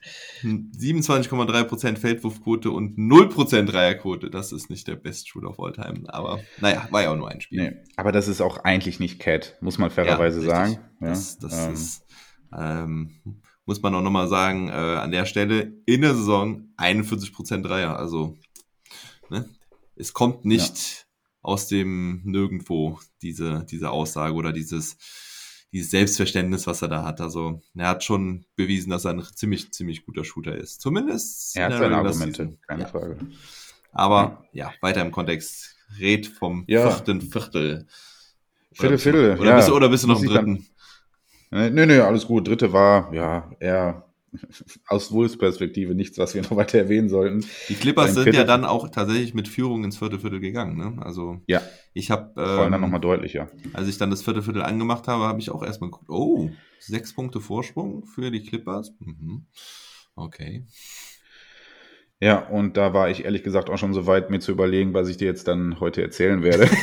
27,3% Feldwurfquote und 0% Dreierquote. Das ist nicht der Best Shooter of all time. Aber naja, war ja auch nur ein Spiel. Nee, aber das ist auch eigentlich nicht Cat, muss man fairerweise richtig. sagen. Ja, Das, das ähm, ist, ähm, muss man auch nochmal sagen, äh, an der Stelle in der Saison 41% Dreier. Also, ne, es kommt nicht aus dem Nirgendwo, diese, diese Aussage oder dieses, dieses Selbstverständnis, was er da hat. Also, er hat schon bewiesen, dass er ein ziemlich, ziemlich guter Shooter ist. Zumindest er hat seine Argumente, keine Ja. Frage. Aber ja, weiter im Kontext red vom Ja. vierten Viertel. Viertel, Viertel. Oder, ja. bist, du- oder bist du noch im ich dann- dritten? Äh, Nö, nö, alles gut. Dritte war, ja, eher aus Wolves Perspektive nichts, was wir noch weiter erwähnen sollten. Die Clippers sind Viertel- ja dann auch tatsächlich mit Führung ins vierte Viertel gegangen. Ne? Also Ja, ich habe, vor allem dann ähm, nochmal deutlicher. als ich dann das vierte Viertel angemacht habe, habe ich auch erstmal geguckt, oh, sechs Punkte Vorsprung für die Clippers. Mhm. Okay. Ja, und da war ich ehrlich gesagt auch schon so weit, mir zu überlegen, was ich dir jetzt dann heute erzählen werde. (laughs)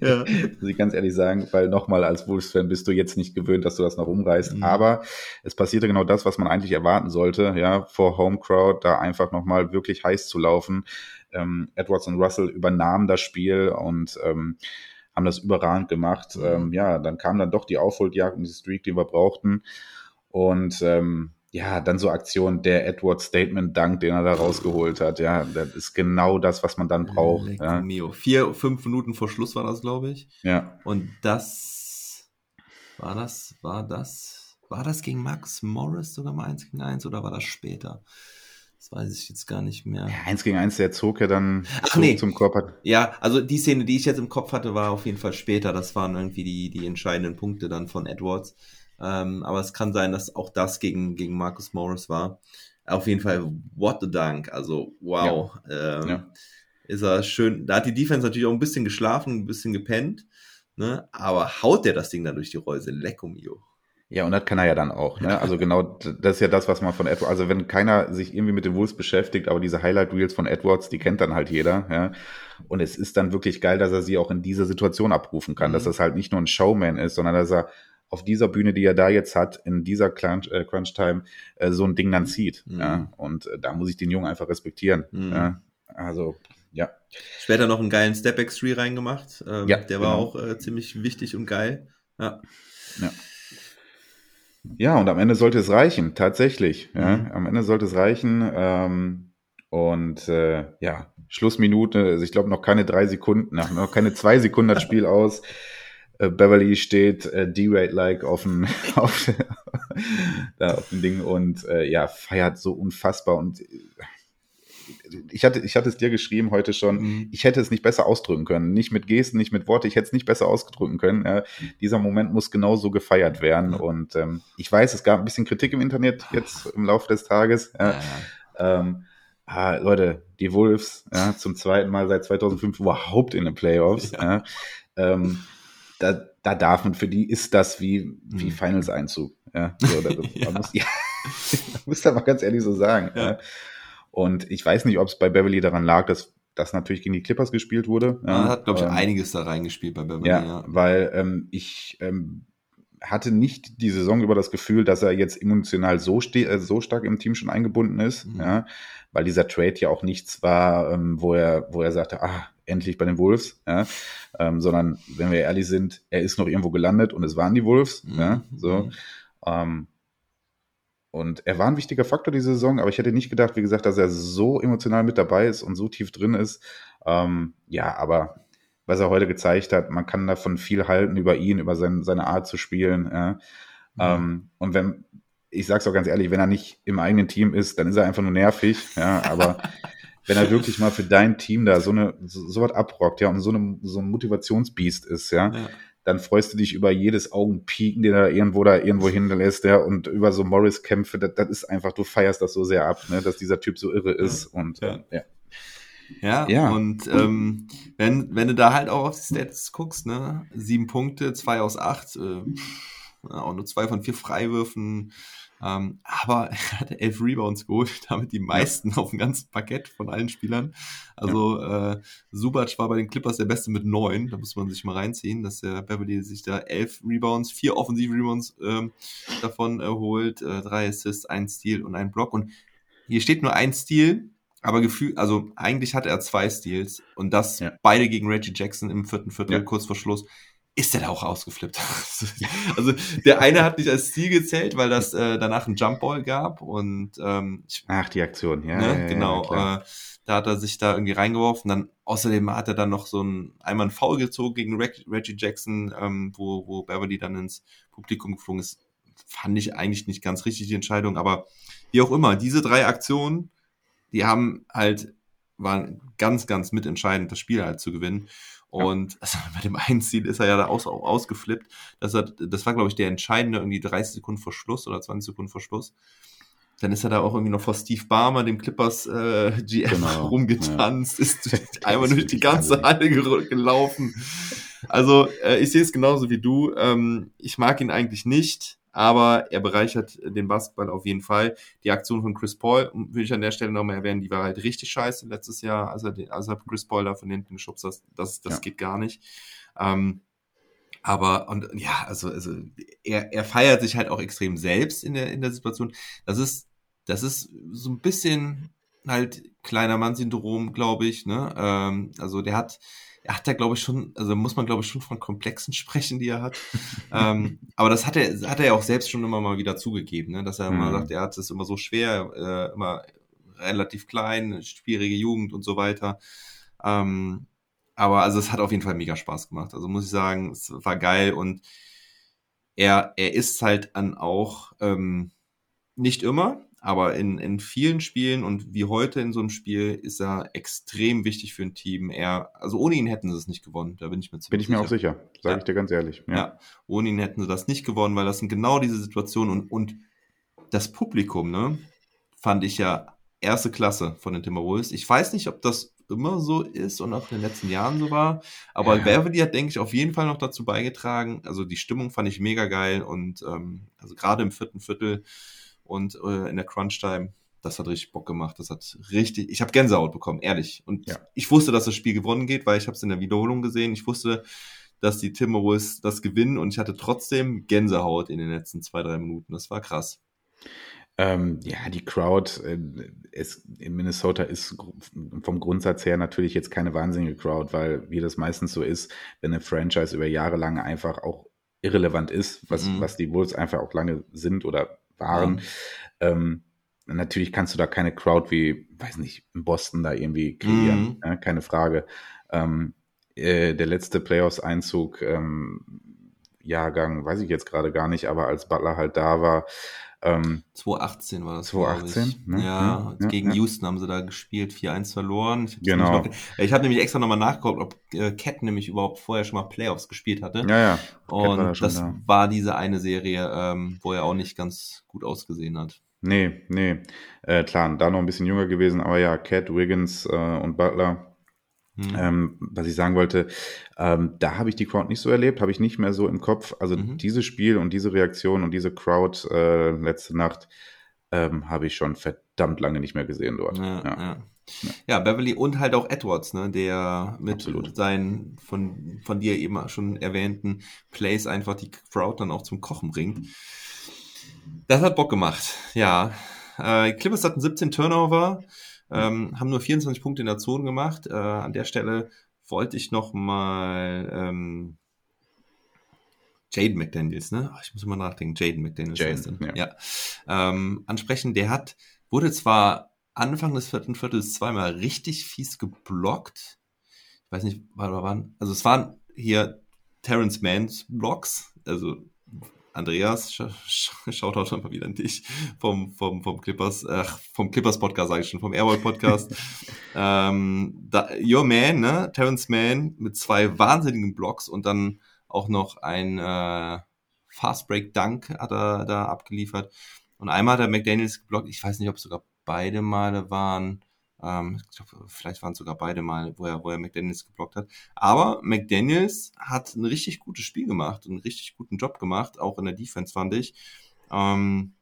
Ja. Muss ich ganz ehrlich sagen, weil nochmal als Wolves-Fan bist du jetzt nicht gewöhnt, dass du das noch umreißt. Mhm. Aber es passierte genau das, was man eigentlich erwarten sollte, ja, vor Home Crowd da einfach nochmal wirklich heiß zu laufen. Ähm, Edwards und Russell übernahmen das Spiel und ähm, haben das überragend gemacht. Mhm. Ähm, ja, dann kam dann doch die Aufholjagd und die Streak, die wir brauchten. Und ähm, ja, dann so Aktion, der Edwards Statement Dank, den er da rausgeholt hat. Ja, das ist genau das, was man dann braucht. Lecco Ja, mio. Vier, fünf Minuten vor Schluss war das, glaube ich. ja. Und das war das, war das, war das gegen Max Morris sogar mal eins gegen eins oder war das später? Das weiß ich jetzt gar nicht mehr. Ja, eins gegen eins, der zog ja dann Ach, nee. zum Körper. Ja, also die Szene, die ich jetzt im Kopf hatte, war auf jeden Fall später. Das waren irgendwie die, die entscheidenden Punkte dann von Edwards. Ähm, aber es kann sein, dass auch das gegen, gegen Marcus Morris war. Auf jeden Fall, what the dunk. Also, wow. Ähm, Ja. Ist er schön. Da hat die Defense natürlich auch ein bisschen geschlafen, ein bisschen gepennt. Ne? Aber haut der das Ding dann durch die Reuse? Lecco mio. Ja, und das kann er ja dann auch. Ne? Also genau, das ist ja das, was man von Edwards, also wenn keiner sich irgendwie mit den Wolves beschäftigt, aber diese Highlight-Reels von Edwards, die kennt dann halt jeder. Ja? Und es ist dann wirklich geil, dass er sie auch in dieser Situation abrufen kann, Mhm. dass das halt nicht nur ein Showman ist, sondern dass er auf dieser Bühne, die er da jetzt hat, in dieser Crunch, äh, Crunch-Time, äh, so ein Ding dann zieht. Mhm. Ja? Und äh, da muss ich den Jungen einfach respektieren. Mhm. Ja? Also, ja. Später noch einen geilen Step-X-Tree reingemacht. Ähm, Ja, der war genau. auch äh, ziemlich wichtig und geil. Ja. Ja, und am Ende sollte es reichen, tatsächlich. Ja, Mhm. am Ende sollte es reichen. Ähm, und äh, ja, Schlussminute, also ich glaube noch keine drei Sekunden, noch keine zwei Sekunden das Spiel aus. Äh, Beverly steht äh, D-Rate-like auf dem, (laughs) auf, da auf dem Ding und äh, ja, feiert so unfassbar. Und äh, ich hatte, ich hatte es dir geschrieben heute schon, Mhm. ich hätte es nicht besser ausdrücken können. Nicht mit Gesten, nicht mit Worte, ich hätte es nicht besser ausdrücken können. Ja, dieser Moment muss genauso gefeiert werden. Ja. Und ähm, ich weiß, es gab ein bisschen Kritik im Internet jetzt im Laufe des Tages. Ja, Ja. ähm, ah, Leute, die Wolves, ja, zum zweiten Mal seit 2005 überhaupt in den Playoffs. Ähm, da, da darf man, für die ist das wie, wie Mhm. Finals-Einzug. Ja, so, da, Ja. man muss, ja, muss (laughs) da mal ganz ehrlich so sagen. Ja. Ja. Und ich weiß nicht, ob es bei Beverly daran lag, dass das natürlich gegen die Clippers gespielt wurde. Man hat, glaube ich, Ähm, einiges da reingespielt bei Beverly. ja, Ja. weil ähm, ich ähm, hatte nicht die Saison über das Gefühl, dass er jetzt emotional so, äh, so stark im Team schon eingebunden ist, Mhm. ja, weil dieser Trade ja auch nichts war, ähm, wo er, wo er sagte, ah, endlich bei den Wolves, ja, ähm, sondern wenn wir ehrlich sind, er ist noch irgendwo gelandet und es waren die Wolves, Mhm. ja, so. Mhm. Ähm, und er war ein wichtiger Faktor diese Saison, aber ich hätte nicht gedacht, wie gesagt, dass er so emotional mit dabei ist und so tief drin ist. Ähm, ja, aber was er heute gezeigt hat, man kann davon viel halten über ihn, über sein, seine Art zu spielen. Ja. Ähm, und wenn, ich sag's auch ganz ehrlich, wenn er nicht im eigenen Team ist, dann ist er einfach nur nervig. Ja, aber (laughs) wenn er wirklich mal für dein Team da so eine so, so was abrockt, ja, und so, eine, so ein Motivationsbiest ist, ja, Ja. dann freust du dich über jedes Augenpieken, den er irgendwo da irgendwo hinlässt, ja, und über so Morris-Kämpfe, das, das ist einfach, du feierst das so sehr ab, ne, dass dieser Typ so irre ist und Ja. ja. Ja, Ja. und ähm, wenn, wenn du da halt auch auf die Stats guckst, ne, sieben Punkte, zwei aus acht, äh, ja, auch nur zwei von vier Freiwürfen, ähm, aber er hatte elf Rebounds geholt, (laughs) damit die meisten auf dem ganzen Parkett von allen Spielern. Also äh, Subac war bei den Clippers der Beste mit neun, da muss man sich mal reinziehen, dass der Beverly sich da elf Rebounds, vier offensive Rebounds ähm, davon erholt, äh, drei Assists, ein Steal und ein Block und hier steht nur ein Steal, aber gefühlt, also eigentlich hat er zwei Steals und das Ja. beide gegen Reggie Jackson im vierten Viertel, Ja. kurz vor Schluss. Ist der da auch ausgeflippt? (laughs) also der eine hat nicht als Steal gezählt, weil das äh, danach einen Jumpball gab und ähm, Ach, die Aktion, ja. ne, ja, ja, genau, klar. äh, da hat er sich da irgendwie reingeworfen. Dann außerdem hat er dann noch so ein einmal einen Foul gezogen gegen Reg Reggie Jackson, ähm, wo, wo Beverly dann ins Publikum geflogen ist. Fand ich eigentlich nicht ganz richtig die Entscheidung, aber wie auch immer, diese drei Aktionen, die haben halt war ganz, ganz mitentscheidend, das Spiel halt zu gewinnen. Und also (laughs) bei dem einen Ziel ist er ja da aus, auch ausgeflippt. Das, hat, das war, glaube ich, der entscheidende, irgendwie 30 Sekunden vor Schluss oder 20 Sekunden vor Schluss. Dann ist er da auch irgendwie noch vor Steve Barmer, dem Clippers äh, GM, Genau, rumgetanzt, ist (laughs) einmal durch die ganze Halle ge- gelaufen. Also äh, ich sehe es genauso wie du. Ähm, ich mag ihn eigentlich nicht, aber er bereichert den Basketball auf jeden Fall. Die Aktion von Chris Paul will ich an der Stelle nochmal erwähnen, die war halt richtig scheiße letztes Jahr, als er, den, als er Chris Paul da von hinten geschubst hat. Das, das Ja. geht gar nicht. Ähm, aber und ja, also, also er, er feiert sich halt auch extrem selbst in der, in der Situation. Das ist, das ist so ein bisschen halt kleiner Mann-Syndrom, glaube ich. Ne? Ähm, also der hat, er hat da, glaube ich, schon, also muss man, glaube ich, schon von Komplexen (laughs) sprechen, die er hat. ähm, aber das hat er, hat er ja auch selbst schon immer mal wieder zugegeben, ne? dass er immer Mhm. sagt, er hat es immer so schwer, äh, immer relativ klein, schwierige Jugend und so weiter. Ähm, aber also es hat auf jeden Fall mega Spaß gemacht. Also muss ich sagen, es war geil und er, er ist halt dann auch ähm, nicht immer, aber in, in vielen Spielen und wie heute in so einem Spiel ist er extrem wichtig für ein Team. Er, also ohne ihn hätten sie es nicht gewonnen, da bin ich mir ziemlich Bin ich mir auch sicher, sage Ja. ich dir ganz ehrlich. Ja. ohne ihn hätten sie das nicht gewonnen, weil das sind genau diese Situationen und, und das Publikum, ne, fand ich ja erste Klasse von den Timberwolves. Ich weiß nicht, ob das immer so ist und auch in den letzten Jahren so war, aber Ja. Beverly hat, denke ich, auf jeden Fall noch dazu beigetragen. Also die Stimmung fand ich mega geil und ähm, also gerade im vierten Viertel und äh, in der Crunch-Time, das hat richtig Bock gemacht. Das hat richtig, ich habe Gänsehaut bekommen, ehrlich. Und Ja. ich wusste, dass das Spiel gewonnen geht, weil ich habe es in der Wiederholung gesehen. Ich wusste, dass die Timberwolves das gewinnen und ich hatte trotzdem Gänsehaut in den letzten zwei, drei Minuten. Das war krass. Ähm, ja, die Crowd äh, ist, in Minnesota ist vom Grundsatz her natürlich jetzt keine wahnsinnige Crowd, weil wie das meistens so ist, wenn eine Franchise über Jahre lang einfach auch irrelevant ist, was, Mhm. was die Wolves einfach auch lange sind oder waren. Ähm, natürlich kannst du da keine Crowd wie, weiß nicht, in Boston da irgendwie kreieren, Mhm. ja, keine Frage. Ähm, äh, der letzte Playoffs-Einzug, ähm, Jahrgang, weiß ich jetzt gerade gar nicht, aber als Butler halt da war, ähm, 2018 war das. 2018, glaub ich. ne? Ja, Ja, ja, gegen ja. Houston haben sie da gespielt, 4-1 verloren. Ich Genau. noch- Ich habe nämlich extra nochmal nachgeguckt, ob äh, Cat nämlich überhaupt vorher schon mal Playoffs gespielt hatte. ja, ja. Und war da schon das da. war diese eine Serie, ähm, wo er auch nicht ganz gut ausgesehen hat. Nee, nee. Äh, klar, da noch ein bisschen jünger gewesen, aber ja, Cat, Wiggins äh, und Butler. Hm. Ähm, was ich sagen wollte, ähm, da habe ich die Crowd nicht so erlebt, habe ich nicht mehr so im Kopf. Also Mhm. dieses Spiel und diese Reaktion und diese Crowd äh, letzte Nacht ähm, habe ich schon verdammt lange nicht mehr gesehen dort. Ja, Ja. ja. ja. Beverly und halt auch Edwards, ne, der mit Absolut. seinen von, von dir eben schon erwähnten Plays einfach die Crowd dann auch zum Kochen bringt. Das hat Bock gemacht, ja. Äh, Clippers hatten 17 Turnover, ähm, haben nur 24 Punkte in der Zone gemacht. Äh, an der Stelle wollte ich noch mal ähm, Jaden McDaniels, ne? Ach, ich muss immer nachdenken. Jaden McDaniels Jaden, ja. ja. Ähm, ansprechen, der hat, wurde zwar Anfang des vierten Viertels zweimal richtig fies geblockt. Ich weiß nicht, wann, wann. Also es waren hier Terrence Manns Blocks, also Andreas, auch schon mal wieder an dich vom, vom, vom Clippers, ach, vom Clippers Podcast, sage ich schon, vom Airboy Podcast. (laughs) ähm, da, Your Man, ne, Terrence Mann mit zwei wahnsinnigen Blocks und dann auch noch ein äh, Fast Break Dunk hat er da abgeliefert. Und einmal hat er McDaniels geblockt, ich weiß nicht, ob es sogar beide Male waren. Ähm, ich glaube, vielleicht waren es sogar beide Mal, wo er, wo er McDaniels geblockt hat. Aber McDaniels hat ein richtig gutes Spiel gemacht, einen richtig guten Job gemacht, auch in der Defense fand ich. Ähm,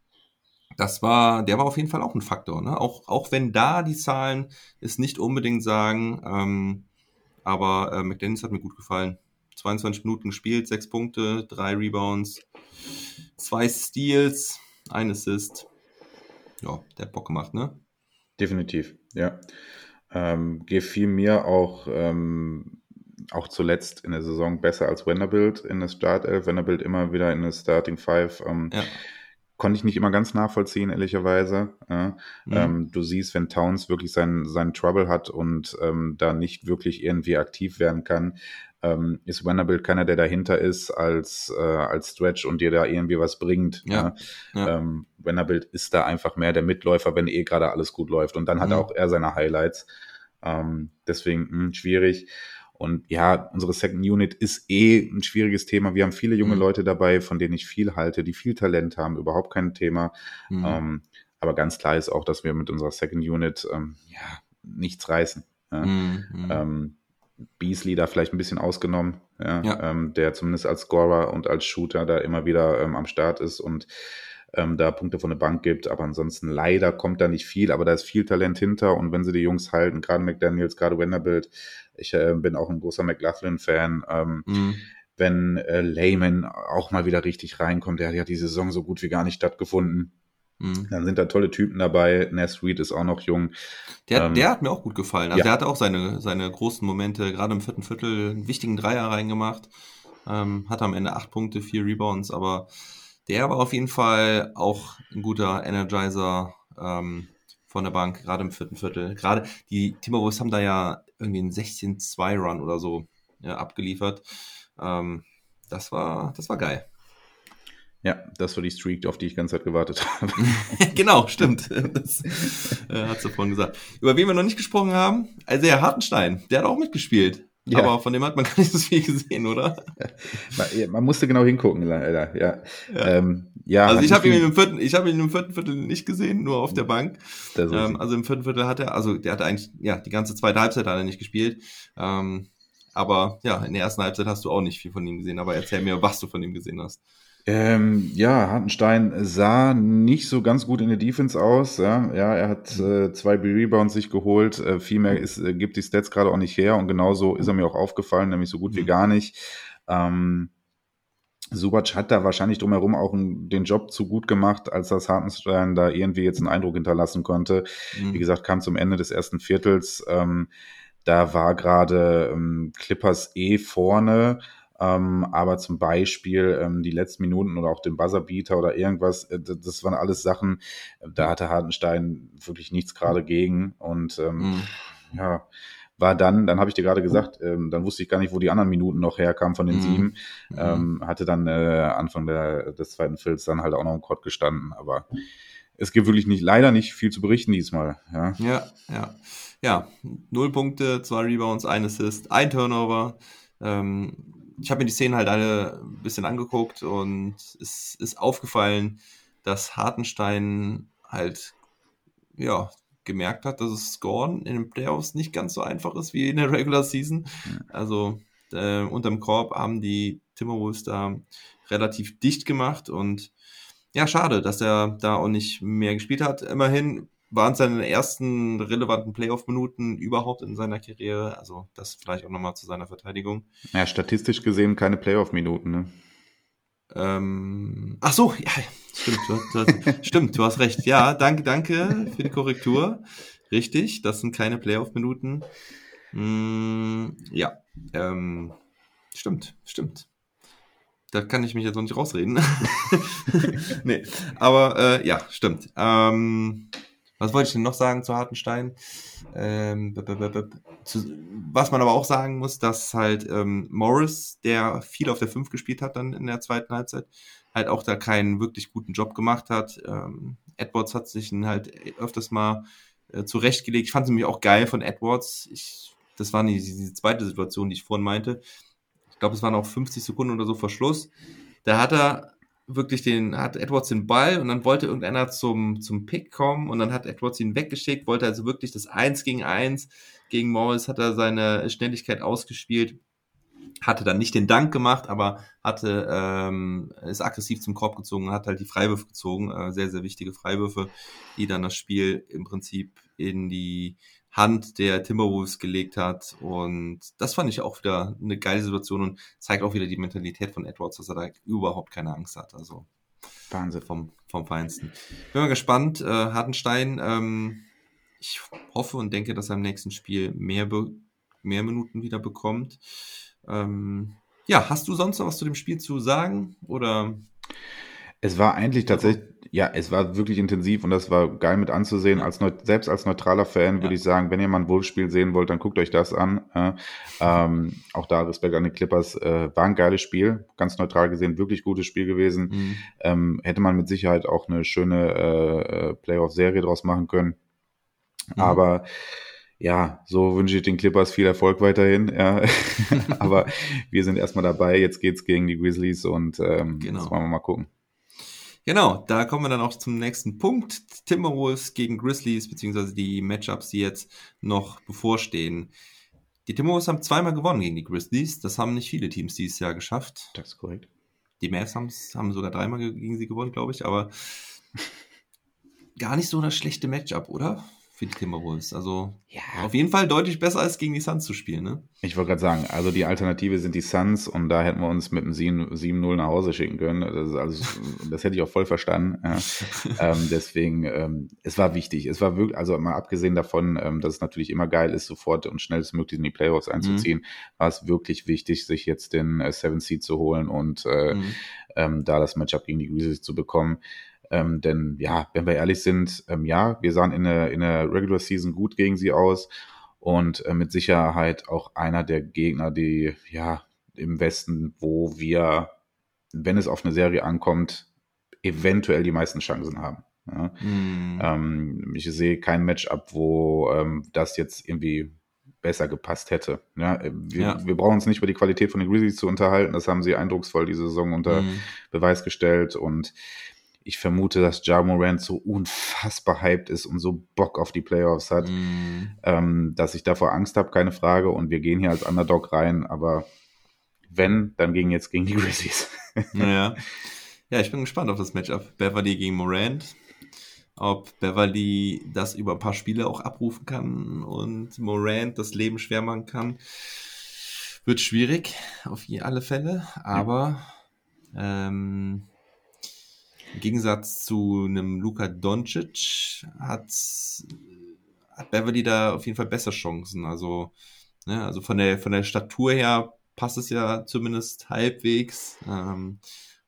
das war, der war auf jeden Fall auch ein Faktor, ne? Auch, auch wenn da die Zahlen es nicht unbedingt sagen, ähm, aber äh, McDaniels hat mir gut gefallen. 22 Minuten gespielt, 6 Punkte, 3 Rebounds, 2 Steals, ein Assist. Ja, der hat Bock gemacht, ne? Definitiv, ja. Ähm, gefiel mir auch, ähm, auch zuletzt in der Saison besser als Vanderbilt in der Startelf. Vanderbilt immer wieder in der Starting Five. Ähm, Ja. Konnte ich nicht immer ganz nachvollziehen, ehrlicherweise. Ja. Mhm. Ähm, du siehst, wenn Towns wirklich seinen, seinen Trouble hat und ähm, da nicht wirklich irgendwie aktiv werden kann, ähm, ist Vanderbilt keiner, der dahinter ist als, äh, als Stretch und dir da irgendwie was bringt. Ja, Ja. ja. Ähm, Vanderbilt ist da einfach mehr der Mitläufer, wenn eh gerade alles gut läuft. Und dann hat Mhm. auch er seine Highlights. Ähm, deswegen mh, hm, schwierig. Und ja, unsere Second Unit ist eh ein schwieriges Thema. Wir haben viele junge mhm. Leute dabei, von denen ich viel halte, die viel Talent haben, überhaupt kein Thema. Mhm. Ähm, aber ganz klar ist auch, dass wir mit unserer Second Unit ähm, ja, nichts reißen. Ja. Mhm. Ähm, Beasley da vielleicht ein bisschen ausgenommen, ja, ja. Ähm, der zumindest als Scorer und als Shooter da immer wieder ähm, am Start ist und ähm, da Punkte von der Bank gibt. Aber ansonsten leider kommt da nicht viel, aber da ist viel Talent hinter. Und wenn sie die Jungs halten, gerade McDaniels, gerade Vanderbilt, ich äh, bin auch ein großer McLaughlin-Fan. Ähm, mhm. Wenn äh, Layman auch mal wieder richtig reinkommt, der hat ja die Saison so gut wie gar nicht stattgefunden. Mhm. Dann sind da tolle Typen dabei. Ness Reed ist auch noch jung. Der, ähm, der hat mir auch gut gefallen. Also ja. der hatte auch seine, seine großen Momente, gerade im vierten Viertel, einen wichtigen Dreier reingemacht. Ähm, hat am Ende acht Punkte, vier Rebounds, aber der war auf jeden Fall auch ein guter Energizer ähm, von der Bank, gerade im vierten Viertel. Gerade die Timberwolves haben da ja irgendwie einen 16-2-Run oder so ja, abgeliefert. Ähm, das war, das war geil. Ja, das war die Streak, auf die ich ganze Zeit gewartet (laughs) habe. (laughs) genau, stimmt. Das äh, hat sie vorhin gesagt. Über wen wir noch nicht gesprochen haben, also der Hartenstein, der hat auch mitgespielt. Ja. Aber von dem hat man (laughs) gar nicht so viel gesehen, oder? Man, man musste genau hingucken, leider. Ja. ja. Ähm, ja also ich habe ihn im vierten, ich habe ihn im vierten Viertel nicht gesehen, nur auf der Bank. Ähm, also im vierten Viertel hat er, also der hatte eigentlich, ja, die ganze zweite Halbzeit hat er nicht gespielt. Ähm, aber ja, in der ersten Halbzeit hast du auch nicht viel von ihm gesehen. Aber erzähl mir, was du von ihm gesehen hast. Ähm, ja, Hartenstein sah nicht so ganz gut in der Defense aus. Ja, ja er hat äh, zwei B-Rebounds sich geholt. Äh, viel mehr ist, äh, gibt die Stats gerade auch nicht her. Und genauso ist er mir auch aufgefallen, nämlich so gut wie mhm. gar nicht. Ähm, Subac hat da wahrscheinlich drumherum auch den Job zu gut gemacht, als das Hartenstein da irgendwie jetzt einen Eindruck hinterlassen konnte. Mhm. Wie gesagt, kam zum Ende des ersten Viertels. Ähm, da war gerade ähm, Clippers eh vorne. Ähm, aber zum Beispiel ähm, die letzten Minuten oder auch den Buzzerbeater oder irgendwas, äh, das waren alles Sachen, da hatte Hartenstein wirklich nichts gerade gegen. Und ähm, mhm. ja, war dann, dann habe ich dir gerade gesagt, ähm, dann wusste ich gar nicht, wo die anderen Minuten noch herkamen von den mhm. sieben. Mhm. Ähm, hatte dann äh, Anfang der, des zweiten Films dann halt auch noch im Court gestanden, aber es gibt wirklich nicht, leider nicht viel zu berichten diesmal. Ja, ja, ja. ja. null Punkte, zwei Rebounds, ein Assist, ein Turnover. Ähm, ich habe mir die Szenen halt alle ein bisschen angeguckt und es ist aufgefallen, dass Hartenstein halt, ja, gemerkt hat, dass es Scoren in den Playoffs nicht ganz so einfach ist wie in der Regular Season. Also äh, unterm Korb haben die Timberwolves da relativ dicht gemacht und ja, schade, dass er da auch nicht mehr gespielt hat. Immerhin waren seine ersten relevanten Playoff-Minuten überhaupt in seiner Karriere. Also das vielleicht auch nochmal zu seiner Verteidigung. Ja, statistisch gesehen keine Playoff-Minuten, ne? Ähm, ach so, ja, stimmt, du, du, (laughs) stimmt, du hast recht. Ja, danke, danke für die Korrektur. Richtig, das sind keine Playoff-Minuten. Mm, ja, ähm, stimmt, stimmt. Da kann ich mich jetzt noch nicht rausreden. (laughs) nee, aber äh, ja, stimmt. Ähm, was wollte ich denn noch sagen zu Hartenstein? Ähm, was man aber auch sagen muss, dass halt ähm, Morris, der viel auf der 5 gespielt hat dann in der zweiten Halbzeit, halt auch da keinen wirklich guten Job gemacht hat. Ähm, Edwards hat sich halt öfters mal äh, zurechtgelegt. Ich fand es nämlich auch geil von Edwards. Ich, das war nicht diese zweite Situation, die ich vorhin meinte. Ich glaube, es waren auch 50 Sekunden oder so Verschluss. Da hat er wirklich den, hat Edwards den Ball und dann wollte irgendeiner zum, zum Pick kommen und dann hat Edwards ihn weggeschickt, wollte also wirklich das Eins gegen Eins gegen Morris, hat er seine Schnelligkeit ausgespielt, hatte dann nicht den Dank gemacht, aber hatte, ähm, ist aggressiv zum Korb gezogen, hat halt die Freiwürfe gezogen, äh, sehr, sehr wichtige Freiwürfe, die dann das Spiel im Prinzip in die Hand der Timberwolves gelegt hat. Und das fand ich auch wieder eine geile Situation und zeigt auch wieder die Mentalität von Edwards, dass er da überhaupt keine Angst hat. Also Wahnsinn vom, vom Feinsten. Bin mal gespannt. Äh, Hartenstein, ähm, ich hoffe und denke, dass er im nächsten Spiel mehr, mehr Minuten wieder bekommt. Ähm, ja, hast du sonst noch was zu dem Spiel zu sagen? Oder? Es war eigentlich tatsächlich, ja, es war wirklich intensiv und das war geil mit anzusehen. Als selbst als neutraler Fan ja. würde ich sagen, wenn ihr mal ein Wolfspiel sehen wollt, dann guckt euch das an. Äh, ähm, auch da Respekt an die Clippers. Äh, war ein geiles Spiel, ganz neutral gesehen, wirklich gutes Spiel gewesen. Mhm. Ähm, hätte man mit Sicherheit auch eine schöne äh, Playoff-Serie draus machen können. Mhm. Aber ja, so wünsche ich den Clippers viel Erfolg weiterhin. Ja. (laughs) Aber wir sind erstmal dabei. Jetzt geht's gegen die Grizzlies und ähm, Genau. jetzt wollen wir mal gucken. Genau, da kommen wir dann auch zum nächsten Punkt. Timberwolves gegen Grizzlies, beziehungsweise die Matchups, die jetzt noch bevorstehen. Die Timberwolves haben zweimal gewonnen gegen die Grizzlies. Das haben nicht viele Teams dieses Jahr geschafft. Das ist korrekt. Die Mavs haben sogar dreimal ge- gegen sie gewonnen, glaube ich. Aber (laughs) gar nicht so das schlechte Matchup, oder? Für die Timberwolves. Also Ja, auf jeden Fall deutlich besser als gegen die Suns zu spielen, ne? ich wollte gerade sagen, also die Alternative sind die Suns und da hätten wir uns mit einem 7 7-0 nach Hause schicken können. Das, ist also, (laughs) das hätte ich auch voll verstanden. Ja. ähm, deswegen, ähm, es war wichtig. Es war wirklich, also mal abgesehen davon, ähm, dass es natürlich immer geil ist, sofort und schnellstmöglich in die Playoffs einzuziehen, war es wirklich wichtig, sich jetzt den äh, Seven Seed zu holen und äh, Mhm. ähm, da das Matchup gegen die Grizzlies zu bekommen. Ähm, denn ja, wenn wir ehrlich sind, ähm, ja, wir sahen in der, in der Regular Season gut gegen sie aus und äh, mit Sicherheit auch einer der Gegner, die ja im Westen, wo wir, wenn es auf eine Serie ankommt, eventuell die meisten Chancen haben. Ja. Mhm. Ähm, ich sehe kein Matchup, wo ähm, das jetzt irgendwie besser gepasst hätte. Ja, äh, wir, Ja. wir brauchen uns nicht über die Qualität von den Grizzlies zu unterhalten. Das haben sie eindrucksvoll diese Saison unter Mhm. Beweis gestellt und ich vermute, dass Ja Morant so unfassbar hyped ist und so Bock auf die Playoffs hat, Mhm. ähm, dass ich davor Angst habe, keine Frage. Und wir gehen hier als Underdog rein, aber wenn, dann gegen jetzt gegen die Grizzlies. (laughs) Naja. Ja, ich bin gespannt auf das Matchup. Beverly gegen Morant. Ob Beverly das über ein paar Spiele auch abrufen kann und Morant das Leben schwer machen kann. Wird schwierig, auf alle Fälle. Aber ähm, im Gegensatz zu einem Luka Doncic hat, hat Beverly da auf jeden Fall bessere Chancen. Also, ne, also von der, von der Statur her passt es ja zumindest halbwegs. Ähm,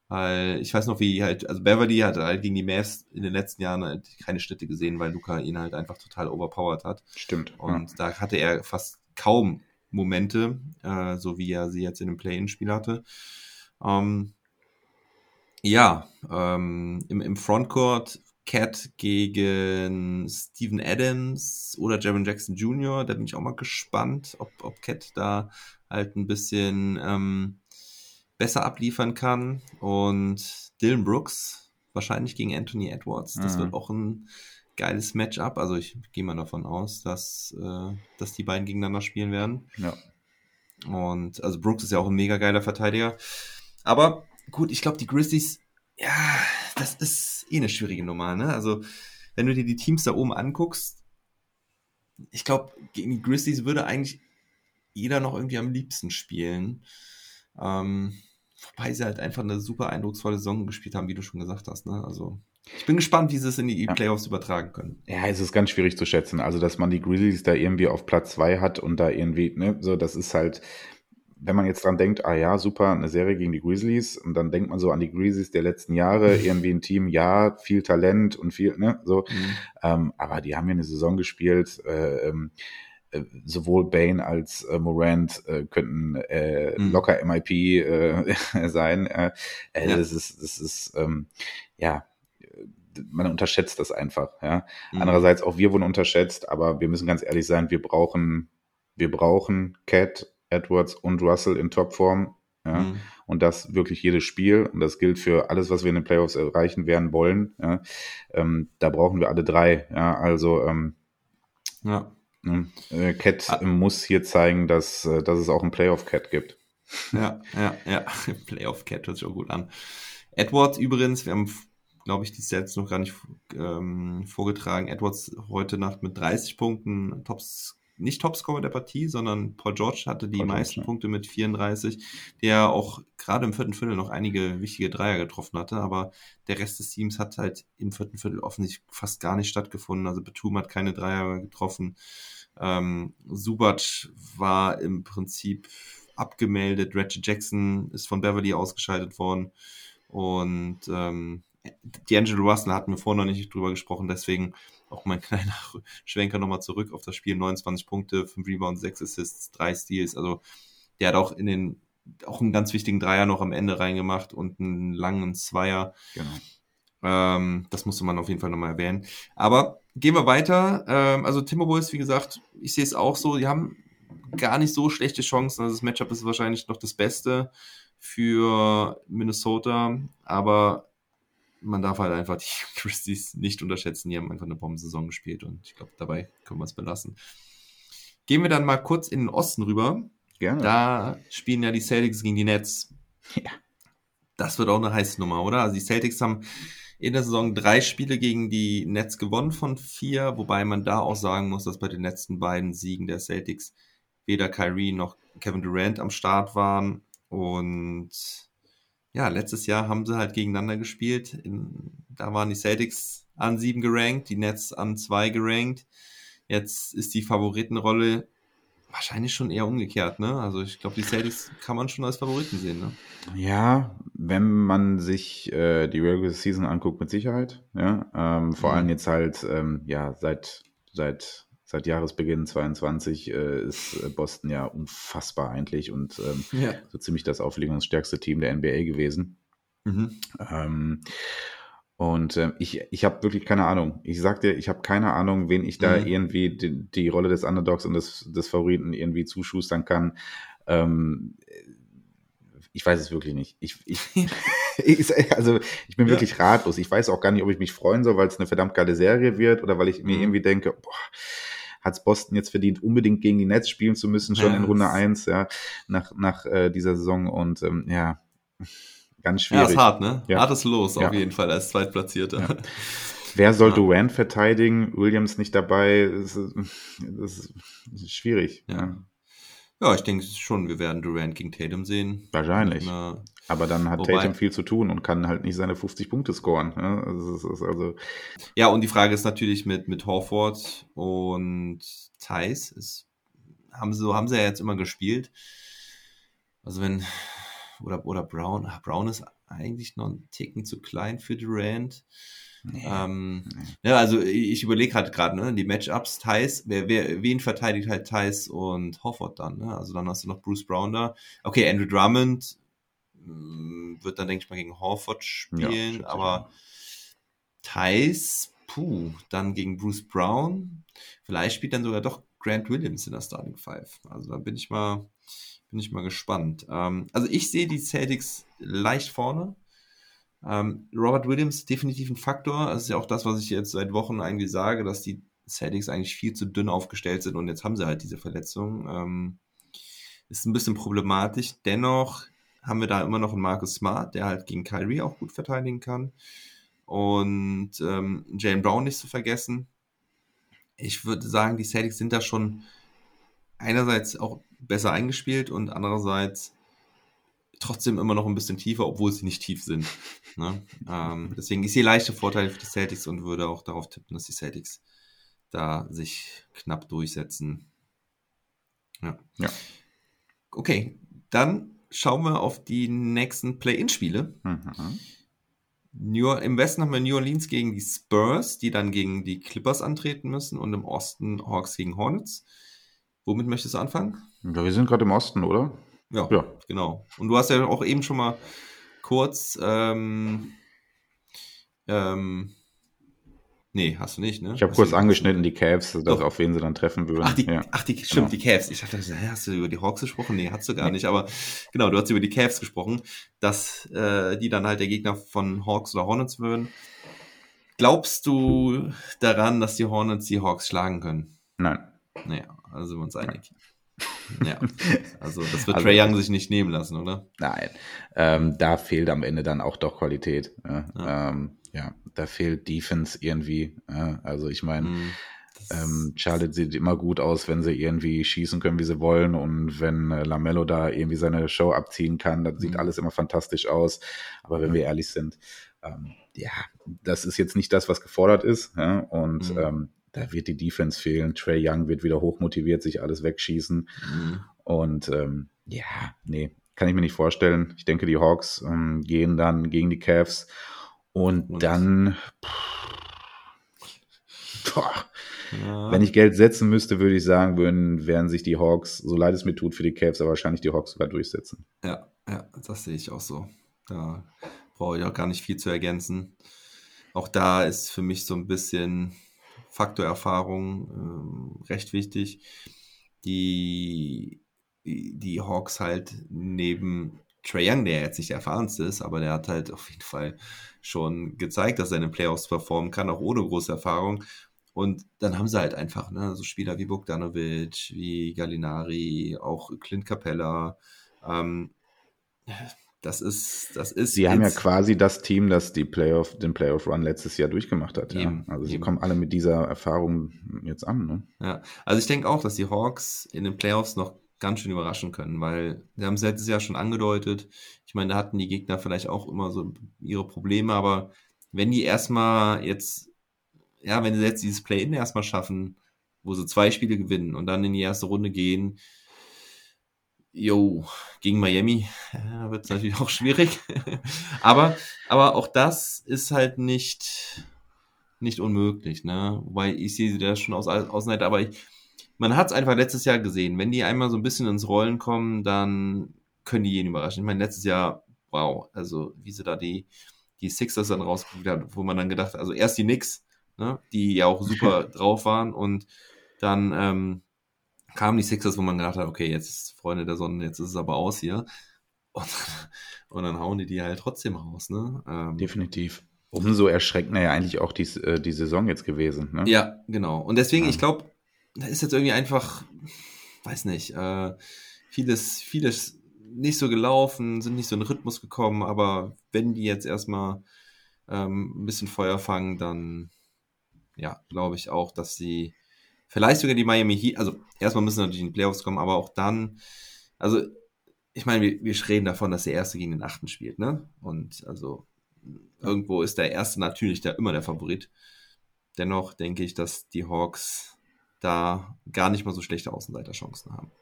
weil ich weiß noch, wie halt, also Beverly hat halt gegen die Mavs in den letzten Jahren halt keine Schnitte gesehen, weil Luca ihn halt einfach total overpowered hat. Stimmt. Und da hatte er fast kaum Momente, äh, so wie er sie jetzt in dem Play-In-Spiel hatte. Ähm, ja, ähm, im, im Frontcourt Cat gegen Steven Adams oder Jaron Jackson Jr., da bin ich auch mal gespannt, ob, ob Cat da halt ein bisschen ähm, besser abliefern kann. Und Dylan Brooks wahrscheinlich gegen Anthony Edwards. Das Mhm. wird auch ein geiles Matchup. Also ich gehe mal davon aus, dass, äh, dass die beiden gegeneinander spielen werden. Ja. Und also Brooks ist ja auch ein mega geiler Verteidiger. Aber gut, ich glaube, die Grizzlies, ja, das ist eh eine schwierige Nummer, ne? Also, wenn du dir die Teams da oben anguckst, ich glaube, gegen die Grizzlies würde eigentlich jeder noch irgendwie am liebsten spielen. Ähm, wobei sie halt einfach eine super eindrucksvolle Saison gespielt haben, wie du schon gesagt hast, ne? Also, ich bin gespannt, wie sie es in die Ja. Playoffs übertragen können. Ja, es ist ganz schwierig zu schätzen. Also, dass man die Grizzlies da irgendwie auf Platz zwei hat und da irgendwie, ne, so, das ist halt, wenn man jetzt dran denkt, ah ja, super, eine Serie gegen die Grizzlies, und dann denkt man so an die Grizzlies der letzten Jahre, (laughs) irgendwie ein Team, ja, viel Talent und viel, ne, so. Mhm. Ähm, aber die haben ja eine Saison gespielt, äh, ähm, äh, sowohl Bane als äh, Morant äh, könnten äh, Mhm. locker MIP äh, (laughs) sein. Äh, Ja. Das ist, das ist, ähm, ja, man unterschätzt das einfach, ja. Mhm. Andererseits auch wir wurden unterschätzt, aber wir müssen ganz ehrlich sein, wir brauchen, wir brauchen Cat, Edwards und Russell in Topform. Ja, Mhm. und das wirklich jedes Spiel. Und das gilt für alles, was wir in den Playoffs erreichen werden wollen. Ja, ähm, da brauchen wir alle drei. Ja, also ähm, Ja. ne, äh, Cat Ah. muss hier zeigen, dass, äh, dass es auch einen Playoff-Cat gibt. (laughs) Ja, ja, ja. (laughs) Playoff Cat hört sich auch gut an. Edwards übrigens, wir haben, glaube ich, die Stats noch gar nicht ähm, vorgetragen. Edwards heute Nacht mit 30 Punkten, Tops, nicht Topscorer der Partie, sondern Paul George hatte die Paul George, meisten ja. Punkte mit 34, der auch gerade im vierten Viertel noch einige wichtige Dreier getroffen hatte, aber der Rest des Teams hat halt im vierten Viertel offensichtlich fast gar nicht stattgefunden. Also Batum hat keine Dreier getroffen. Ähm, Subac war im Prinzip abgemeldet. Reggie Jackson ist von Beverly ausgeschaltet worden. Und ähm, D'Angelo Russell hatten wir vorhin noch nicht drüber gesprochen, deswegen auch mein kleiner (laughs) Schwenker nochmal zurück auf das Spiel. 29 Punkte, 5 Rebounds, 6 Assists, 3 Steals. Also der hat auch in den auch einen ganz wichtigen Dreier noch am Ende reingemacht und einen langen Zweier. Genau. Ähm, das musste man auf jeden Fall nochmal erwähnen. Aber gehen wir weiter. Ähm, also Timberwolves, wie gesagt, ich sehe es auch so, die haben gar nicht so schlechte Chancen. Also das Matchup ist wahrscheinlich noch das Beste für Minnesota, aber man darf halt einfach die (laughs) Christies nicht unterschätzen. Die haben einfach eine Bombensaison gespielt und ich glaube, dabei können wir es belassen. Gehen wir dann mal kurz in den Osten rüber. Gerne. Da spielen ja die Celtics gegen die Nets. Ja. Das wird auch eine heiße Nummer, oder? Also die Celtics haben in der Saison drei Spiele gegen die Nets gewonnen von vier, wobei man da auch sagen muss, dass bei den letzten beiden Siegen der Celtics weder Kyrie noch Kevin Durant am Start waren. Und ja, letztes Jahr haben sie halt gegeneinander gespielt. In, da waren die Celtics an sieben gerankt, die Nets an zwei gerankt. Jetzt ist die Favoritenrolle wahrscheinlich schon eher umgekehrt, ne? Also ich glaube, die Celtics kann man schon als Favoriten sehen, ne? Ja, wenn man sich äh, die Regular Season anguckt, mit Sicherheit. Ja, ähm, vor Mhm. allem jetzt halt, ähm, ja, seit, seit, seit Jahresbeginn 22 äh, ist äh, Boston ja unfassbar eigentlich und ähm, Ja. so ziemlich das auflegungsstärkste Team der NBA gewesen. Mhm. Ähm, und ähm, ich, ich habe wirklich keine Ahnung. Ich sag dir, ich habe keine Ahnung, wen ich da Mhm. irgendwie die, die Rolle des Underdogs und des, des Favoriten irgendwie zuschustern kann. Ähm, ich weiß es wirklich nicht. Ich, ich, (laughs) ich, also ich bin Ja. wirklich ratlos. Ich weiß auch gar nicht, ob ich mich freuen soll, weil es eine verdammt geile Serie wird oder weil ich mir Mhm. irgendwie denke, boah, hat's Boston jetzt verdient, unbedingt gegen die Nets spielen zu müssen, schon Ja, in Runde das- eins, ja, nach, nach äh, dieser Saison. Und ähm, ja, ganz Ja, schwierig. ist hart, ne? Ja. Hartes Los Ja. auf jeden Fall als Zweitplatzierter. Ja. Wer soll Ja. Durant verteidigen? Williams nicht dabei. Das ist, das ist, schwierig. Ja. Ja. Ja, ich denke schon, wir werden Durant gegen Tatum sehen. Wahrscheinlich. Na, Aber dann hat Wobei- Tatum viel zu tun und kann halt nicht seine 50 Punkte scoren. Ja, also, also, Ja, und die Frage ist natürlich mit, mit Horford und Thais. Ist, haben, sie, so haben sie ja jetzt immer gespielt. Also wenn, oder, oder Brown, ah, Brown ist eigentlich noch ein Ticken zu klein für Durant. Ähm, ja, also ich überlege halt gerade, ne, die Matchups, Thais, wer, wer, wen verteidigt halt Thais und Horford dann, ne? Also dann hast du noch Bruce Brown da. Okay, Andrew Drummond wird dann, denke ich mal, gegen Horford spielen, ich aber. Thais, puh, dann gegen Bruce Brown. Vielleicht spielt dann sogar doch Grant Williams in der Starting Five. Also da bin ich mal, bin ich mal gespannt. Ähm, also ich sehe die Celtics leicht vorne. Ähm, Robert Williams definitiv ein Faktor. Das ist ja auch das, was ich jetzt seit Wochen eigentlich sage, dass die Celtics eigentlich viel zu dünn aufgestellt sind und jetzt haben sie halt diese Verletzung. Ähm, ist ein bisschen problematisch. Dennoch haben wir da immer noch einen Marcus Smart, der halt gegen Kyrie auch gut verteidigen kann. Und ähm, Jalen Brown nicht zu vergessen. Ich würde sagen, die Celtics sind da schon einerseits auch besser eingespielt und andererseits trotzdem immer noch ein bisschen tiefer, obwohl sie nicht tief sind. (laughs) Ne? ähm, deswegen ist hier leichte Vorteile für die Celtics und würde auch darauf tippen, dass die Celtics da sich knapp durchsetzen. Ja. Ja. Okay, dann schauen wir auf die nächsten Play-In-Spiele. Mhm. New, Im Westen haben wir New Orleans gegen die Spurs, die dann gegen die Clippers antreten müssen und im Osten Hawks gegen Hornets. Womit möchtest du anfangen? Ja, wir sind gerade im Osten, oder? Ja, Ja. genau. Und du hast ja auch eben schon mal kurz, ähm, ähm, nee, hast du nicht, ne? Ich habe kurz angeschnitten, die Cavs, dass Doch. auf wen sie dann treffen würden. Ach, die, ja. ach, die, stimmt, Genau. die Cavs. Ich dachte, hast du über die Hawks gesprochen? Nee, hast du gar Nee. nicht. Aber genau, du hast über die Cavs gesprochen, dass äh, die dann halt der Gegner von Hawks oder Hornets würden. Glaubst du daran, dass die Hornets die Hawks schlagen können? Nein. Naja, also sind wir uns einig. Ja, also das wird (laughs) Also- Trey Young sich nicht nehmen lassen, oder? Nein, ähm, da fehlt am Ende dann auch doch Qualität. Ja, Ja. Ähm, ja da fehlt Defense irgendwie. Ja, also ich meine, Hm, das- ähm, Charlotte sieht immer gut aus, wenn sie irgendwie schießen können, wie sie wollen. Und wenn äh, Lamello da irgendwie seine Show abziehen kann, dann sieht Mhm. alles immer fantastisch aus. Aber wenn wir ehrlich sind, ähm, ja, das ist jetzt nicht das, was gefordert ist. Ja? Und Mhm. ähm, da wird die Defense fehlen. Trey Young wird wieder hochmotiviert, sich alles wegschießen. Hm. Und ähm, ja, nee, kann ich mir nicht vorstellen. Ich denke, die Hawks ähm, gehen dann gegen die Cavs und, Und- dann, boah, Ja. wenn ich Geld setzen müsste, würde ich sagen, würden, werden sich die Hawks, so leid es mir tut für die Cavs, aber wahrscheinlich die Hawks sogar durchsetzen. Ja, ja, das sehe ich auch so. Da brauche ich auch gar nicht viel zu ergänzen. auch da ist für mich so ein bisschen Faktorerfahrung ähm, recht wichtig. Die, die, die Hawks halt neben Trae Young, der jetzt nicht der erfahrenste ist, aber der hat halt auf jeden Fall schon gezeigt, dass er in den Playoffs performen kann, auch ohne große Erfahrung. Und dann haben sie halt einfach, ne, so Spieler wie Bogdanovic, wie Gallinari, auch Clint Capella. Ähm, das ist, das ist. Sie haben ja quasi das Team, das die Playoff, den Playoff-Run letztes Jahr durchgemacht hat. Eben, ja. Also sie eben. kommen alle mit dieser Erfahrung jetzt an. Ne? Ja, also ich denke auch, dass die Hawks in den Playoffs noch ganz schön überraschen können, weil sie haben es letztes Jahr schon angedeutet. Ich meine, da hatten die Gegner vielleicht auch immer so ihre Probleme, aber wenn die erstmal jetzt ja, wenn sie jetzt dieses Play-In erstmal schaffen, wo sie zwei Spiele gewinnen und dann in die erste Runde gehen, jo, gegen Miami äh, wird es natürlich auch schwierig. (laughs) aber, aber auch das ist halt nicht, nicht unmöglich, ne? Wobei ich sehe sie da schon aus Außenseite, aber ich, man hat es einfach letztes Jahr gesehen. Wenn die einmal so ein bisschen ins Rollen kommen, dann können die jeden überraschen. Ich meine, letztes Jahr, wow, also wie sie da die, die Sixers dann rausgeguckt haben, wo man dann gedacht hat, also erst die Knicks, ne, die ja auch super (laughs) drauf waren. Und dann ähm, kamen die Sixers, wo man gedacht hat, okay, jetzt ist Freunde der Sonne, jetzt ist es aber aus hier. Und, und dann hauen die die halt trotzdem raus. Ne? Ähm, Definitiv. Umso erschreckender ja eigentlich auch die, äh, die Saison jetzt gewesen. Ne? Ja, genau. Und deswegen, ja. ich glaube, da ist jetzt irgendwie einfach, weiß nicht, äh, vieles, vieles nicht so gelaufen, sind nicht so in den Rhythmus gekommen, aber wenn die jetzt erstmal ähm, ein bisschen Feuer fangen, dann ja, glaube ich auch, dass sie vielleicht sogar die Miami Heat, also erstmal müssen natürlich in die Playoffs kommen, aber auch dann, also ich meine, wir, wir reden davon, dass der Erste gegen den Achten spielt, ne? Und also irgendwo ist der Erste natürlich der, immer der Favorit. Dennoch denke ich, dass die Hawks da gar nicht mal so schlechte Außenseiterchancen haben.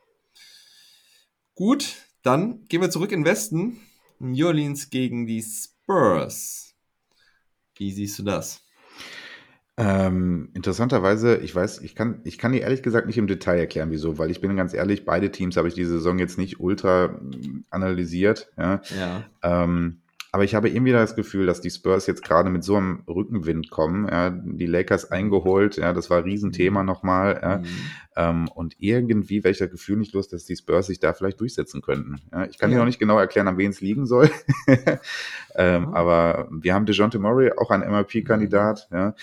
Gut, dann gehen wir zurück in den Westen. New Orleans gegen die Spurs. Wie siehst du das? Ähm, interessanterweise, ich weiß, ich kann, ich kann dir ehrlich gesagt nicht im Detail erklären, wieso, weil ich bin ganz ehrlich, beide Teams habe ich diese Saison jetzt nicht ultra mm, analysiert. Ja. ja. Ähm, aber ich habe irgendwie das Gefühl, dass die Spurs jetzt gerade mit so einem Rückenwind kommen. Ja, die Lakers eingeholt, ja, das war ein Riesenthema mhm. nochmal. Ja, mhm. ähm, und irgendwie welcher Gefühl nicht los, dass die Spurs sich da vielleicht durchsetzen könnten. Ja, ich kann ja. dir noch nicht genau erklären, an wen es liegen soll. (laughs) ähm, mhm. Aber wir haben DeJounte Murray, auch ein MLP-Kandidat. Ja,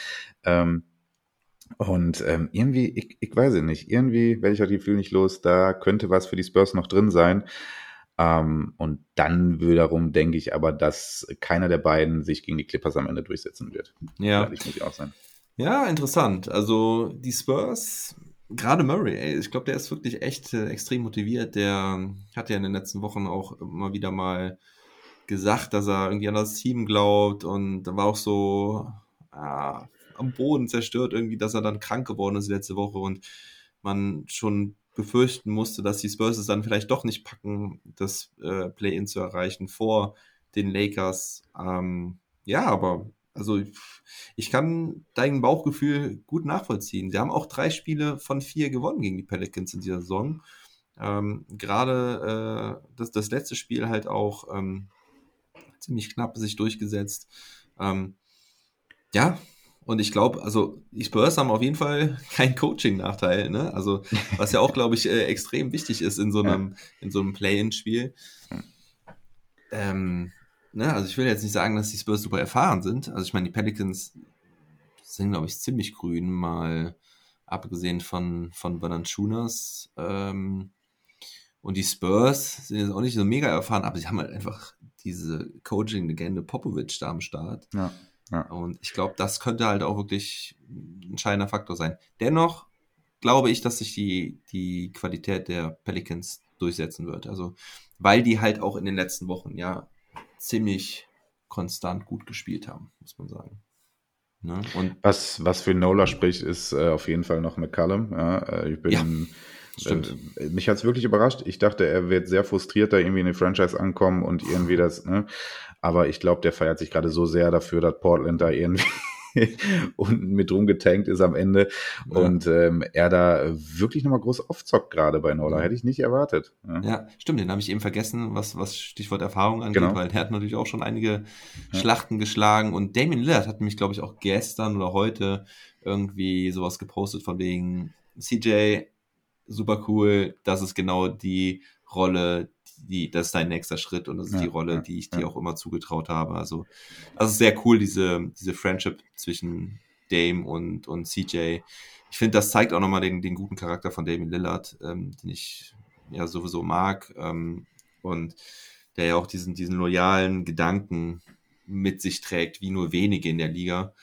ähm, und ähm, irgendwie, ich, ich weiß es nicht, irgendwie welcher Gefühl nicht los, da könnte was für die Spurs noch drin sein. Ähm, und dann wiederum denke ich aber, dass keiner der beiden sich gegen die Clippers am Ende durchsetzen wird. Ja. Ich muss auch sein. Ja, interessant. Also die Spurs, gerade Murray, ey, ich glaube, der ist wirklich echt äh, extrem motiviert. Der hat ja in den letzten Wochen auch immer wieder mal gesagt, dass er irgendwie an das Team glaubt und da war auch so ah, am Boden zerstört irgendwie, dass er dann krank geworden ist letzte Woche und man schon befürchten musste, dass die Spurs es dann vielleicht doch nicht packen, das äh, Play-In zu erreichen vor den Lakers. Ähm, ja, aber also ich kann dein Bauchgefühl gut nachvollziehen. Sie haben auch drei Spiele von vier gewonnen gegen die Pelicans in dieser Saison. Ähm, Gerade äh, das, das letzte Spiel halt auch ähm, ziemlich knapp sich durchgesetzt. Ähm, ja, und ich glaube, also die Spurs haben auf jeden Fall (laughs) keinen Coaching-Nachteil, ne? Also, was ja auch, glaube ich, äh, extrem wichtig ist in so einem, ja. in so einem Play-in-Spiel. Ähm, ne? Also ich will jetzt nicht sagen, dass die Spurs super erfahren sind. Also ich meine, die Pelicans sind, glaube ich, ziemlich grün, mal abgesehen von, von Bananschunas. Ähm, und die Spurs sind jetzt auch nicht so mega erfahren, aber sie haben halt einfach diese Coaching-Legende Popovic da am Start. Ja ja. Und ich glaube, das könnte halt auch wirklich ein entscheidender Faktor sein. Dennoch glaube ich, dass sich die, die Qualität der Pelicans durchsetzen wird. Also, weil die halt auch in den letzten Wochen ja ziemlich konstant gut gespielt haben, muss man sagen. Ne? Und was, was für Nola spricht, ist äh, auf jeden Fall noch McCallum. Ja, äh, ich bin ja. Stimmt. Äh, mich hat es wirklich überrascht. Ich dachte, er wird sehr frustriert da irgendwie in die Franchise ankommen und irgendwie das, ne? Aber ich glaube, der feiert sich gerade so sehr dafür, dass Portland da irgendwie (laughs) unten mit rumgetankt ist am Ende. Ja. Und ähm, er da wirklich nochmal groß aufzockt gerade bei Nola. Hätte ich nicht erwartet. Ja. Ja, stimmt, den habe ich eben vergessen, was, was Stichwort Erfahrung angeht, Genau. weil er hat natürlich auch schon einige Ja. Schlachten geschlagen und Damien Lillard hat mich, glaube ich, auch gestern oder heute irgendwie sowas gepostet von wegen CJ, super cool, das ist genau die Rolle, die, das ist dein nächster Schritt und das ist Ja, die Rolle, die ich dir auch immer zugetraut habe. Also, also sehr cool, diese, diese Friendship zwischen Dame und, und CJ. Ich finde, das zeigt auch nochmal den, den guten Charakter von Damien Lillard, ähm, den ich ja sowieso mag. Ähm, und der ja auch diesen, diesen loyalen Gedanken mit sich trägt, wie nur wenige in der Liga.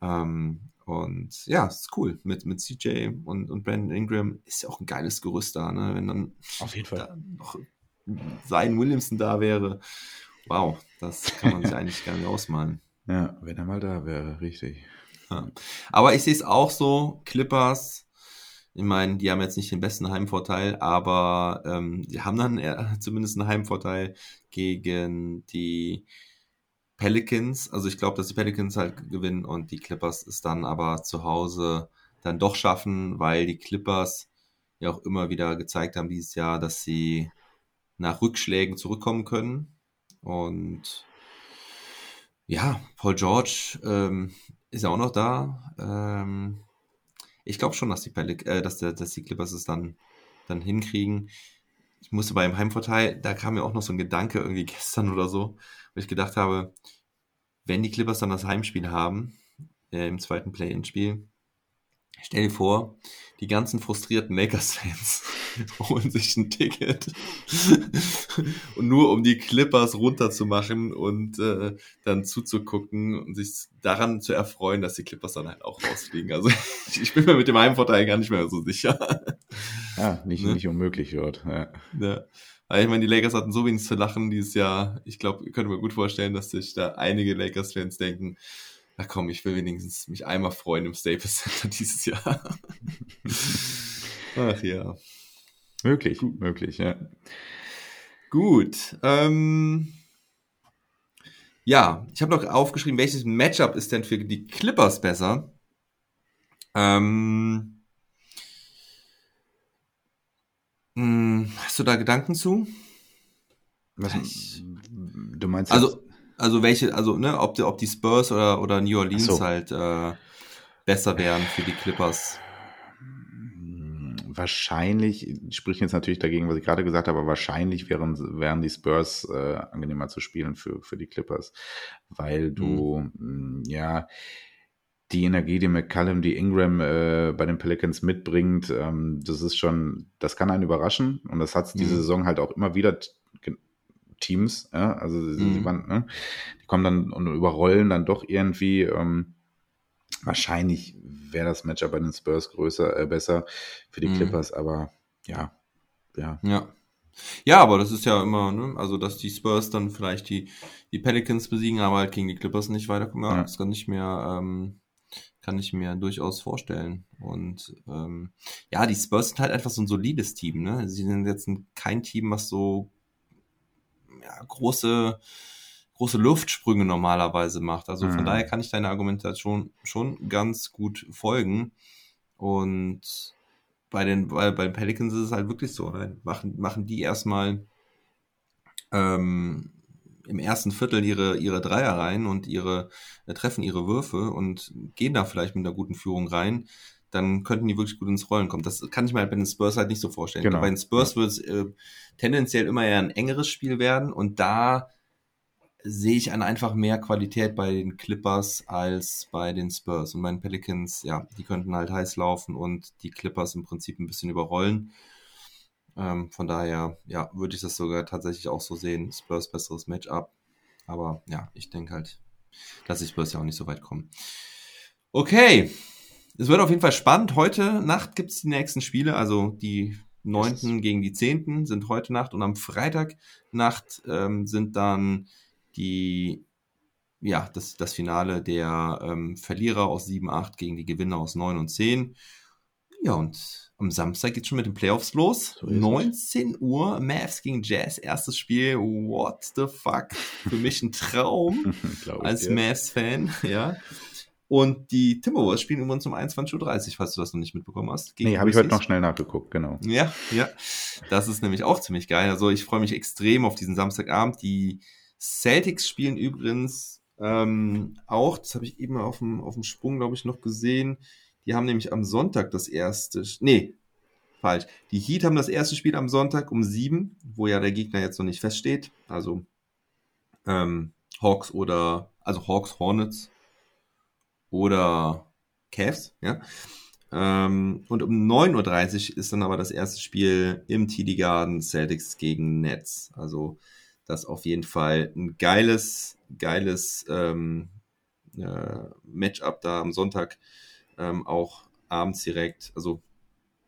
Ähm, und ja, ist cool. Mit, mit CJ und, und Brandon Ingram ist ja auch ein geiles Gerüst da, ne? Wenn dann Auf jeden da noch sein Williamson da wäre. Wow, das kann man sich (laughs) eigentlich gar nicht ausmalen. Ja, wenn er mal da wäre, richtig. Ja. Aber ich sehe es auch so, Clippers, ich meine, die haben jetzt nicht den besten Heimvorteil, aber ähm, die haben dann (laughs) zumindest einen Heimvorteil gegen die Pelicans. Also ich glaube, dass die Pelicans halt gewinnen und die Clippers es dann aber zu Hause dann doch schaffen, weil die Clippers ja auch immer wieder gezeigt haben dieses Jahr, dass sie nach Rückschlägen zurückkommen können. Und ja, Paul George ähm, ist ja auch noch da. Ähm, ich glaube schon, dass die, Pelic äh, dass, der, dass die Clippers es dann, dann hinkriegen. Ich musste beim Heimvorteil, da kam mir auch noch so ein Gedanke irgendwie gestern oder so, wo ich gedacht habe, wenn die Clippers dann das Heimspiel haben, äh, im zweiten Play-In-Spiel, stell dir vor, die ganzen frustrierten Lakers-Fans (laughs) holen sich ein Ticket (laughs) und nur um die Clippers runterzumachen und äh, dann zuzugucken und sich daran zu erfreuen, dass die Clippers dann halt auch rausfliegen. Also (laughs) ich bin mir mit dem Heimvorteil gar nicht mehr so sicher. Ja, nicht, Ne? nicht unmöglich wird. Ja. Ja. Aber ich meine, die Lakers hatten so wenig zu lachen dieses Jahr. Ich glaube, ich könnte mir gut vorstellen, dass sich da einige Lakers-Fans denken, na komm, ich will wenigstens mich einmal freuen im Staples Center (laughs) dieses Jahr. (laughs) Ach ja. Möglich, möglich, ja. Gut. Ähm, ja, ich habe noch aufgeschrieben, welches Matchup ist denn für die Clippers besser? Ähm, mh, hast du da Gedanken zu? Was, Ich- du meinst Also, also welche, also, ne, ob die, ob die Spurs oder, oder New Orleans so. halt äh, besser wären für die Clippers. Hm, Wahrscheinlich, spricht jetzt natürlich dagegen, was ich gerade gesagt habe, aber wahrscheinlich wären, wären die Spurs äh, angenehmer zu spielen für, für die Clippers, weil du, mh, ja, die Energie, die McCallum, die Ingram äh, bei den Pelicans mitbringt, ähm, das ist schon, das kann einen überraschen und das hat diese Mhm. Saison halt auch immer wieder Teams, ja, also sie, sie Mhm. waren, ne, die kommen dann und überrollen dann doch irgendwie, ähm, wahrscheinlich wäre das Matchup bei den Spurs größer, äh, besser für die Mhm. Clippers, aber ja, ja, Ja. Ja, aber das ist ja immer, ne, also dass die Spurs dann vielleicht die, die Pelicans besiegen, aber halt gegen die Clippers nicht weiterkommen. Ja, Ja. Das kann ich mir, ähm, kann ich mir durchaus vorstellen. Und ähm, ja, die Spurs sind halt einfach so ein solides Team, ne? Sie sind jetzt ein, kein Team, was so ja, große, große Luftsprünge normalerweise macht. Also von Mhm. daher kann ich deiner Argumentation schon ganz gut folgen. Und bei den, bei, bei den Pelicans ist es halt wirklich so. Ne? Machen, machen die erstmal ähm, im ersten Viertel ihre, ihre Dreier rein und ihre, äh, treffen ihre Würfe und gehen da vielleicht mit einer guten Führung rein, dann könnten die wirklich gut ins Rollen kommen. Das kann ich mir halt bei den Spurs halt nicht so vorstellen. Genau. Bei den Spurs wird es äh, tendenziell immer eher ein engeres Spiel werden und da sehe ich an einfach mehr Qualität bei den Clippers als bei den Spurs. Und bei den Pelicans, ja, die könnten halt heiß laufen und die Clippers im Prinzip ein bisschen überrollen. Ähm, von daher, ja, würde ich das sogar tatsächlich auch so sehen. Spurs besseres Matchup. Aber ja, ich denke halt, dass die Spurs ja auch nicht so weit kommen. Okay. Es wird auf jeden Fall spannend. Heute Nacht gibt es die nächsten Spiele, also die neunten gegen die zehnten sind heute Nacht und am Freitag Nacht ähm, sind dann die, ja, das, das Finale der ähm, Verlierer aus 7, 8 gegen die Gewinner aus 9 und 10. Ja, und am Samstag geht schon mit den Playoffs los. So ist es. 19 Uhr, Mavs gegen Jazz, erstes Spiel. What the fuck? Für mich ein Traum (laughs) als. Mavs-Fan, (laughs) ja. Und die Timberwolves spielen übrigens um 21.30 Uhr, falls du das noch nicht mitbekommen hast. gegen nee, habe ich heute noch schnell nachgeguckt, genau. Ja, ja. Das ist nämlich auch ziemlich geil. Also ich freue mich extrem auf diesen Samstagabend. Die Celtics spielen übrigens ähm, auch, das habe ich eben auf dem, auf dem Sprung, glaube ich, noch gesehen. Die haben nämlich am Sonntag das erste, nee, falsch. Die Heat haben das erste Spiel am Sonntag um sieben, wo ja der Gegner jetzt noch nicht feststeht. Also ähm, Hawks oder, also Hawks, Hornets oder Cavs, ja. Ähm, und um 9.30 Uhr ist dann aber das erste Spiel im TD Garden Celtics gegen Nets. Also das auf jeden Fall ein geiles, geiles ähm, äh, Matchup da am Sonntag ähm, auch abends direkt. Also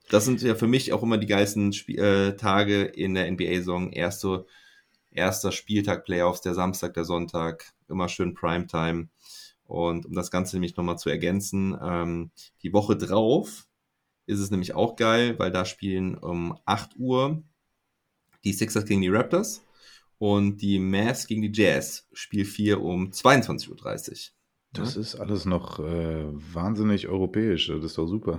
das sind ja für mich auch immer die geilsten Sp äh, Tage in der NBA-Saison. Erste, erster Spieltag Playoffs, der Samstag, der Sonntag, immer schön Primetime. Und um das Ganze nämlich nochmal zu ergänzen, ähm, die Woche drauf ist es nämlich auch geil, weil da spielen um 8 Uhr die Sixers gegen die Raptors und die Mavs gegen die Jazz, Spiel 4 um 22.30 Uhr. Das ja? ist alles noch äh, wahnsinnig europäisch, das ist doch super.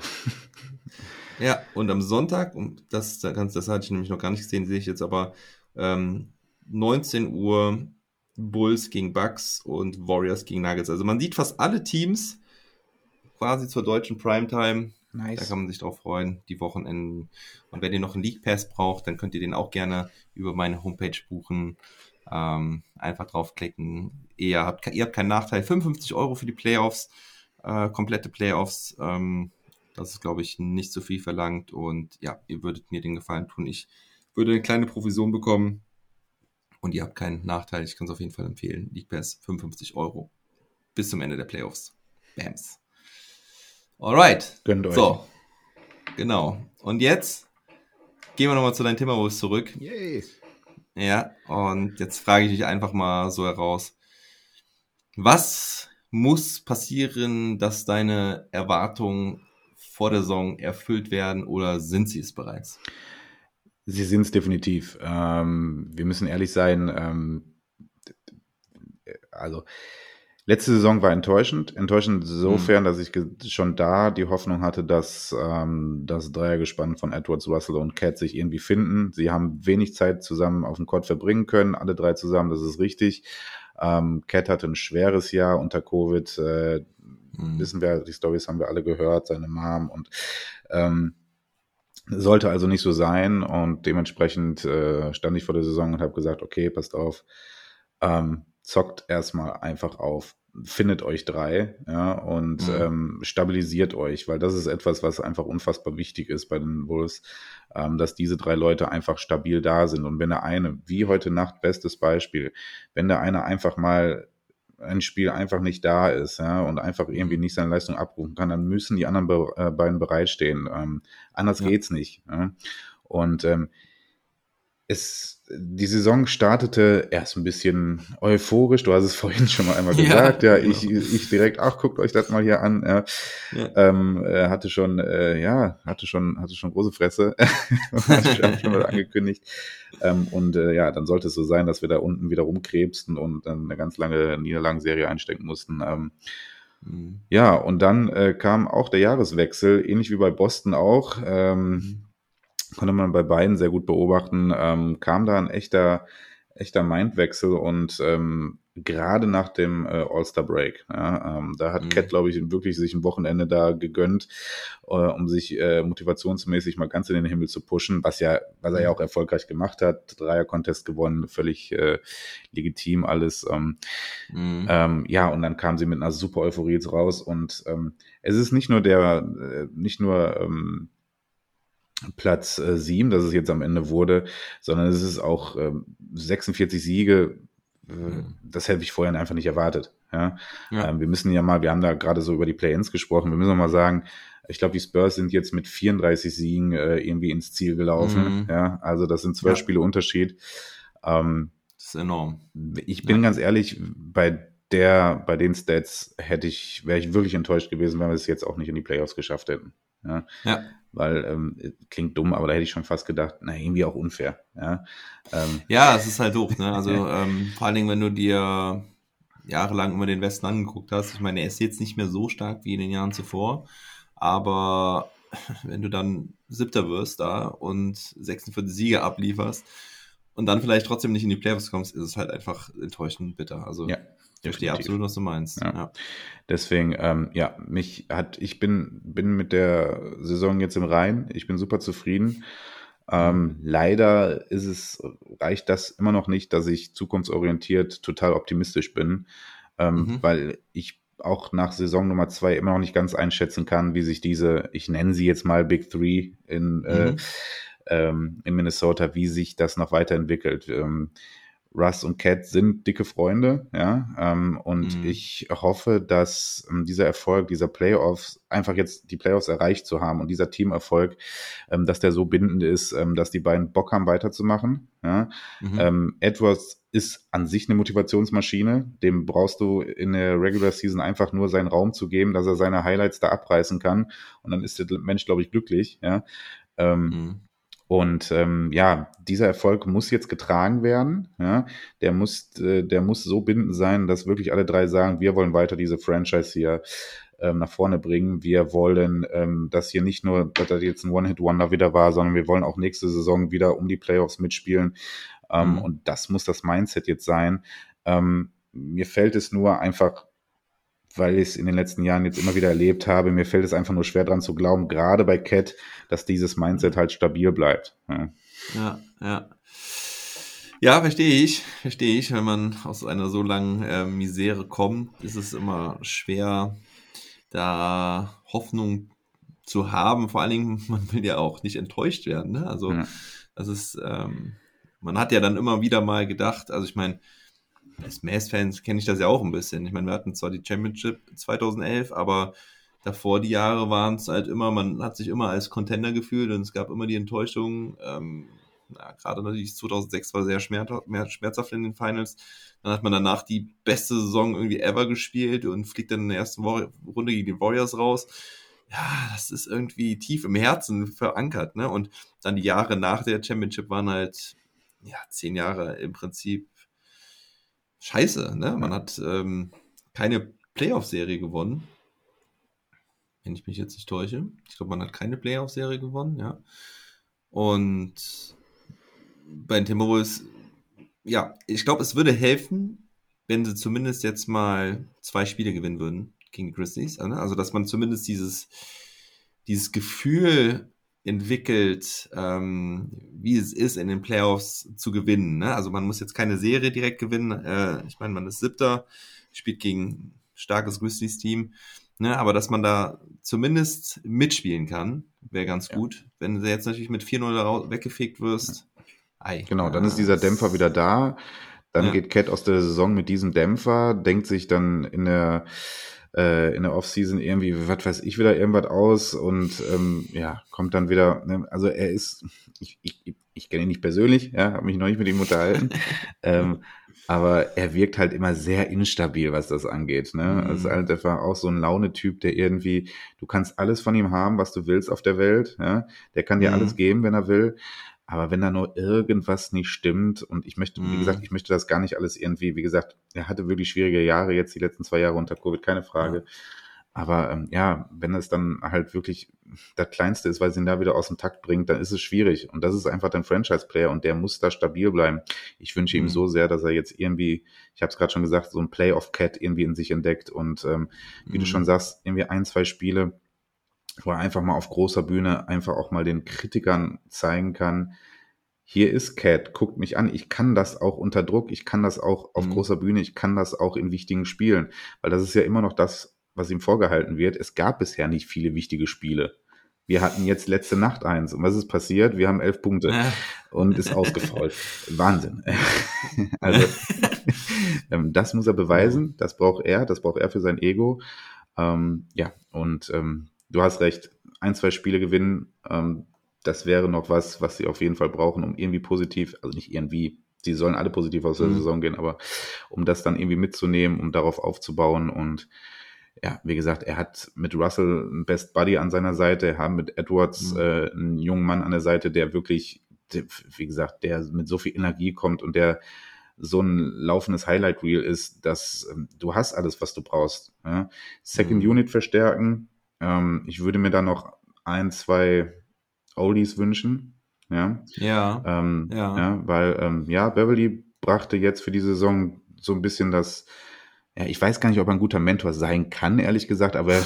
(laughs) ja, und am Sonntag, und das, das, das hatte ich nämlich noch gar nicht gesehen, sehe ich jetzt aber ähm, 19 Uhr Bulls gegen Bucks und Warriors gegen Nuggets. Also man sieht fast alle Teams quasi zur deutschen Primetime. Nice. Da kann man sich drauf freuen, die Wochenenden. Und wenn ihr noch einen League Pass braucht, dann könnt ihr den auch gerne über meine Homepage buchen. Ähm, einfach draufklicken. Ihr habt, ihr habt keinen Nachteil. 55 Euro für die Playoffs, äh, komplette Playoffs. Ähm, das ist, glaube ich, nicht so viel verlangt. Und ja, ihr würdet mir den Gefallen tun. Ich würde eine kleine Provision bekommen und ihr habt keinen Nachteil. Ich kann es auf jeden Fall empfehlen. League Pass 55 Euro. Bis zum Ende der Playoffs. Bams. Alright. Gönnt euch. So. Genau. Und jetzt gehen wir nochmal zu deinem Thema zurück. Yay. Ja, und jetzt frage ich dich einfach mal so heraus. Was muss passieren, dass deine Erwartungen vor der Saison erfüllt werden oder sind sie es bereits? Sie sind es definitiv. Ähm, wir müssen ehrlich sein. Ähm, also letzte Saison war enttäuschend. Enttäuschend insofern, mhm. dass ich schon da die Hoffnung hatte, dass ähm, das Dreiergespann von Edwards, Russell und Cat sich irgendwie finden. Sie haben wenig Zeit zusammen auf dem Court verbringen können, alle drei zusammen, das ist richtig. Ähm, Cat hatte ein schweres Jahr unter Covid. Äh, mhm. Wissen wir, die Stories haben wir alle gehört, seine Mom und ähm, sollte also nicht so sein und dementsprechend äh, stand ich vor der Saison und habe gesagt, okay, passt auf, ähm, zockt erstmal einfach auf, findet euch drei, ja, und mhm. ähm, stabilisiert euch, weil das ist etwas, was einfach unfassbar wichtig ist bei den Wolves, ähm, dass diese drei Leute einfach stabil da sind. Und wenn der eine, wie heute Nacht, bestes Beispiel, wenn der eine einfach mal ein Spiel einfach nicht da ist ja, und einfach irgendwie nicht seine Leistung abrufen kann, dann müssen die anderen be äh, beiden bereitstehen. Ähm, anders ja. geht's nicht. Ja. Und ähm, es, die Saison startete erst ein bisschen euphorisch. Du hast es (laughs) vorhin schon mal einmal gesagt. Ja, ja genau. ich, ich direkt, ach, guckt euch das mal hier an. Ja. ja. Ähm, äh, hatte schon, äh, ja, hatte schon, hatte schon große Fresse. (laughs) hatte schon mal angekündigt. Ähm, und äh, ja, dann sollte es so sein, dass wir da unten wieder rumkrebsten und dann eine ganz lange Niederlagenserie einstecken mussten. Ähm, mhm. Ja, und dann äh, kam auch der Jahreswechsel, ähnlich wie bei Boston auch. Ähm, mhm konnte man bei beiden sehr gut beobachten, ähm, kam da ein echter, echter Mindwechsel und ähm, gerade nach dem äh, All-Star-Break. Ja, ähm, da hat mhm. Cat, glaube ich, wirklich sich ein Wochenende da gegönnt, äh, um sich äh, motivationsmäßig mal ganz in den Himmel zu pushen, was ja, was er ja mhm. auch erfolgreich gemacht hat. Dreier-Contest gewonnen, völlig äh, legitim alles. Ähm, mhm. ähm, ja, und dann kam sie mit einer super Euphorie raus und ähm, es ist nicht nur der, äh, nicht nur ähm, Platz äh, 7, dass es jetzt am Ende wurde, sondern es ist auch ähm, 46 Siege. Äh, mhm. Das hätte ich vorher einfach nicht erwartet. Ja? ja. Ähm, wir müssen ja mal, wir haben da gerade so über die Play-ins gesprochen, wir müssen mal sagen, ich glaube, die Spurs sind jetzt mit 34 Siegen äh, irgendwie ins Ziel gelaufen. Mhm. Ja, also das sind zwölf ja. Spiele Unterschied. Ähm, das ist enorm. Ich bin ja. ganz ehrlich, bei der, bei den Stats hätte ich, wäre ich wirklich enttäuscht gewesen, wenn wir es jetzt auch nicht in die Playoffs geschafft hätten. Ja. ja weil ähm, klingt dumm, aber da hätte ich schon fast gedacht, na, irgendwie auch unfair. Ja, ähm, ja es ist halt doof, ne? Also (laughs) ähm, vor allen Dingen, wenn du dir jahrelang immer den Westen angeguckt hast. Ich meine, er ist jetzt nicht mehr so stark wie in den Jahren zuvor, aber (laughs) wenn du dann Siebter wirst da und 46 Siege ablieferst und dann vielleicht trotzdem nicht in die Playoffs kommst, ist es halt einfach enttäuschend bitter. Also Ja, ich verstehe absolut, was du meinst. Ja. Ja. Deswegen, ähm, ja, mich hat, ich bin, bin mit der Saison jetzt im Rhein. Ich bin super zufrieden. Ähm, leider ist es, reicht das immer noch nicht, dass ich zukunftsorientiert total optimistisch bin, ähm, Mhm. weil ich auch nach Saison Nummer zwei immer noch nicht ganz einschätzen kann, wie sich diese, ich nenne sie jetzt mal Big Three in, äh, Mhm. ähm, in Minnesota, wie sich das noch weiterentwickelt. Russ und Cat sind dicke Freunde, ja, ähm, und Mhm. ich hoffe, dass ähm, dieser Erfolg, dieser Playoffs, einfach jetzt die Playoffs erreicht zu haben und dieser Teamerfolg, ähm, dass der so bindend ist, ähm, dass die beiden Bock haben weiterzumachen, ja. Mhm. Ähm, Edwards ist an sich eine Motivationsmaschine. Dem brauchst du in der Regular Season einfach nur seinen Raum zu geben, dass er seine Highlights da abreißen kann. Und dann ist der Mensch, glaube ich, glücklich. Ja. Ähm, Mhm. Und ähm, ja, dieser Erfolg muss jetzt getragen werden. Ja, der muss, äh, der muss so bindend sein, dass wirklich alle drei sagen, wir wollen weiter diese Franchise hier ähm, nach vorne bringen. Wir wollen, ähm, dass hier nicht nur, dass das jetzt ein One-Hit-Wonder wieder war, sondern wir wollen auch nächste Saison wieder um die Playoffs mitspielen. Ähm, Mhm. Und das muss das Mindset jetzt sein. Ähm, mir fällt es nur einfach weil ich es in den letzten Jahren jetzt immer wieder erlebt habe, mir fällt es einfach nur schwer dran zu glauben, gerade bei Cat, dass dieses Mindset halt stabil bleibt. Ja. Ja, ja. Ja, verstehe ich, verstehe ich. Wenn man aus einer so langen äh, Misere kommt, ist es immer schwer, da Hoffnung zu haben. Vor allen Dingen, man will ja auch nicht enttäuscht werden. Ne? Also, Ja. das ist, ähm, man hat ja dann immer wieder mal gedacht, also ich meine, als Mavs-Fans kenne ich das ja auch ein bisschen. Ich meine, wir hatten zwar die Championship 2011, aber davor die Jahre waren es halt immer, man hat sich immer als Contender gefühlt und es gab immer die Enttäuschung. Ähm, gerade natürlich 2006 war sehr schmerz- schmerzhaft in den Finals. Dann hat man danach die beste Saison irgendwie ever gespielt und fliegt dann in der ersten Woche, Runde gegen die Warriors raus. Ja, das ist irgendwie tief im Herzen verankert, ne? Und dann die Jahre nach der Championship waren halt, ja, zehn Jahre im Prinzip scheiße, ne? Man hat ähm, keine Playoff-Serie gewonnen. Wenn ich mich jetzt nicht täusche. Ich glaube, man hat keine Playoff-Serie gewonnen, ja. Und bei den Timberwolves, ja, ich glaube, es würde helfen, wenn sie zumindest jetzt mal zwei Spiele gewinnen würden gegen die Grizzlies. ne? Also, dass man zumindest dieses, dieses Gefühl entwickelt, ähm, wie es ist, in den Playoffs zu gewinnen. Ne? Also man muss jetzt keine Serie direkt gewinnen. Äh, ich meine, man ist Siebter, spielt gegen ein starkes Grizzlies-Team. Ne? Aber dass man da zumindest mitspielen kann, wäre ganz Ja. gut. Wenn du jetzt natürlich mit 4-0 rau- weggefegt wirst, ei. Genau, dann Ja, ist dieser Dämpfer wieder da. Dann Ja. geht Cat aus der Saison mit diesem Dämpfer, denkt sich dann in der äh, in der Offseason irgendwie, was weiß ich, wieder irgendwas aus und ähm, ja, kommt dann wieder, ne? also er ist, ich, ich, ich kenne ihn nicht persönlich, ja, habe mich noch nicht mit ihm unterhalten, (laughs) ähm, aber er wirkt halt immer sehr instabil, was das angeht. Ne? Mhm. Also halt einfach auch so ein Launetyp, der irgendwie, du kannst alles von ihm haben, was du willst auf der Welt. Ja? Der kann dir Mhm. alles geben, wenn er will. Aber wenn da nur irgendwas nicht stimmt, und ich möchte, wie Mhm. gesagt, ich möchte das gar nicht alles irgendwie, wie gesagt, er hatte wirklich schwierige Jahre, jetzt die letzten zwei Jahre unter Covid, keine Frage. Aber ähm, ja, wenn es dann halt wirklich das Kleinste ist, weil sie ihn da wieder aus dem Takt bringt, dann ist es schwierig. Und das ist einfach dein Franchise-Player und der muss da stabil bleiben. Ich wünsche ihm Mhm. so sehr, dass er jetzt irgendwie, ich habe es gerade schon gesagt, so ein Play-of-Cat irgendwie in sich entdeckt und ähm, wie du Mhm. schon sagst, irgendwie ein, zwei Spiele, wo er einfach mal auf großer Bühne einfach auch mal den Kritikern zeigen kann, hier ist Cat, guckt mich an, ich kann das auch unter Druck, ich kann das auch auf Mhm. großer Bühne, ich kann das auch in wichtigen Spielen, weil das ist ja immer noch das, was ihm vorgehalten wird. Es gab bisher nicht viele wichtige Spiele. Wir hatten jetzt letzte Nacht eins. Und was ist passiert? Wir haben elf Punkte Ja. und ist ausgefault. (laughs) Wahnsinn. (laughs) also, (laughs) ähm, das muss er beweisen. Das braucht er. Das braucht er für sein Ego. Ähm, ja, und ähm, du hast recht. Ein, zwei Spiele gewinnen, ähm, das wäre noch was, was sie auf jeden Fall brauchen, um irgendwie positiv, also nicht irgendwie, sie sollen alle positiv aus der Mhm. Saison gehen, aber um das dann irgendwie mitzunehmen, um darauf aufzubauen und ja, wie gesagt, er hat mit Russell einen Best Buddy an seiner Seite, er hat mit Edwards Mhm. äh, einen jungen Mann an der Seite, der wirklich, der, wie gesagt, der mit so viel Energie kommt und der so ein laufendes Highlight Reel ist, dass ähm, du hast alles, was du brauchst. Ja? Second Mhm. Unit verstärken. Ähm, ich würde mir da noch ein, zwei Oldies wünschen. Ja, Ja. ähm, Ja. ja. weil ähm, ja, Beverly brachte jetzt für die Saison so ein bisschen das, ja, ich weiß gar nicht, ob er ein guter Mentor sein kann, ehrlich gesagt, aber er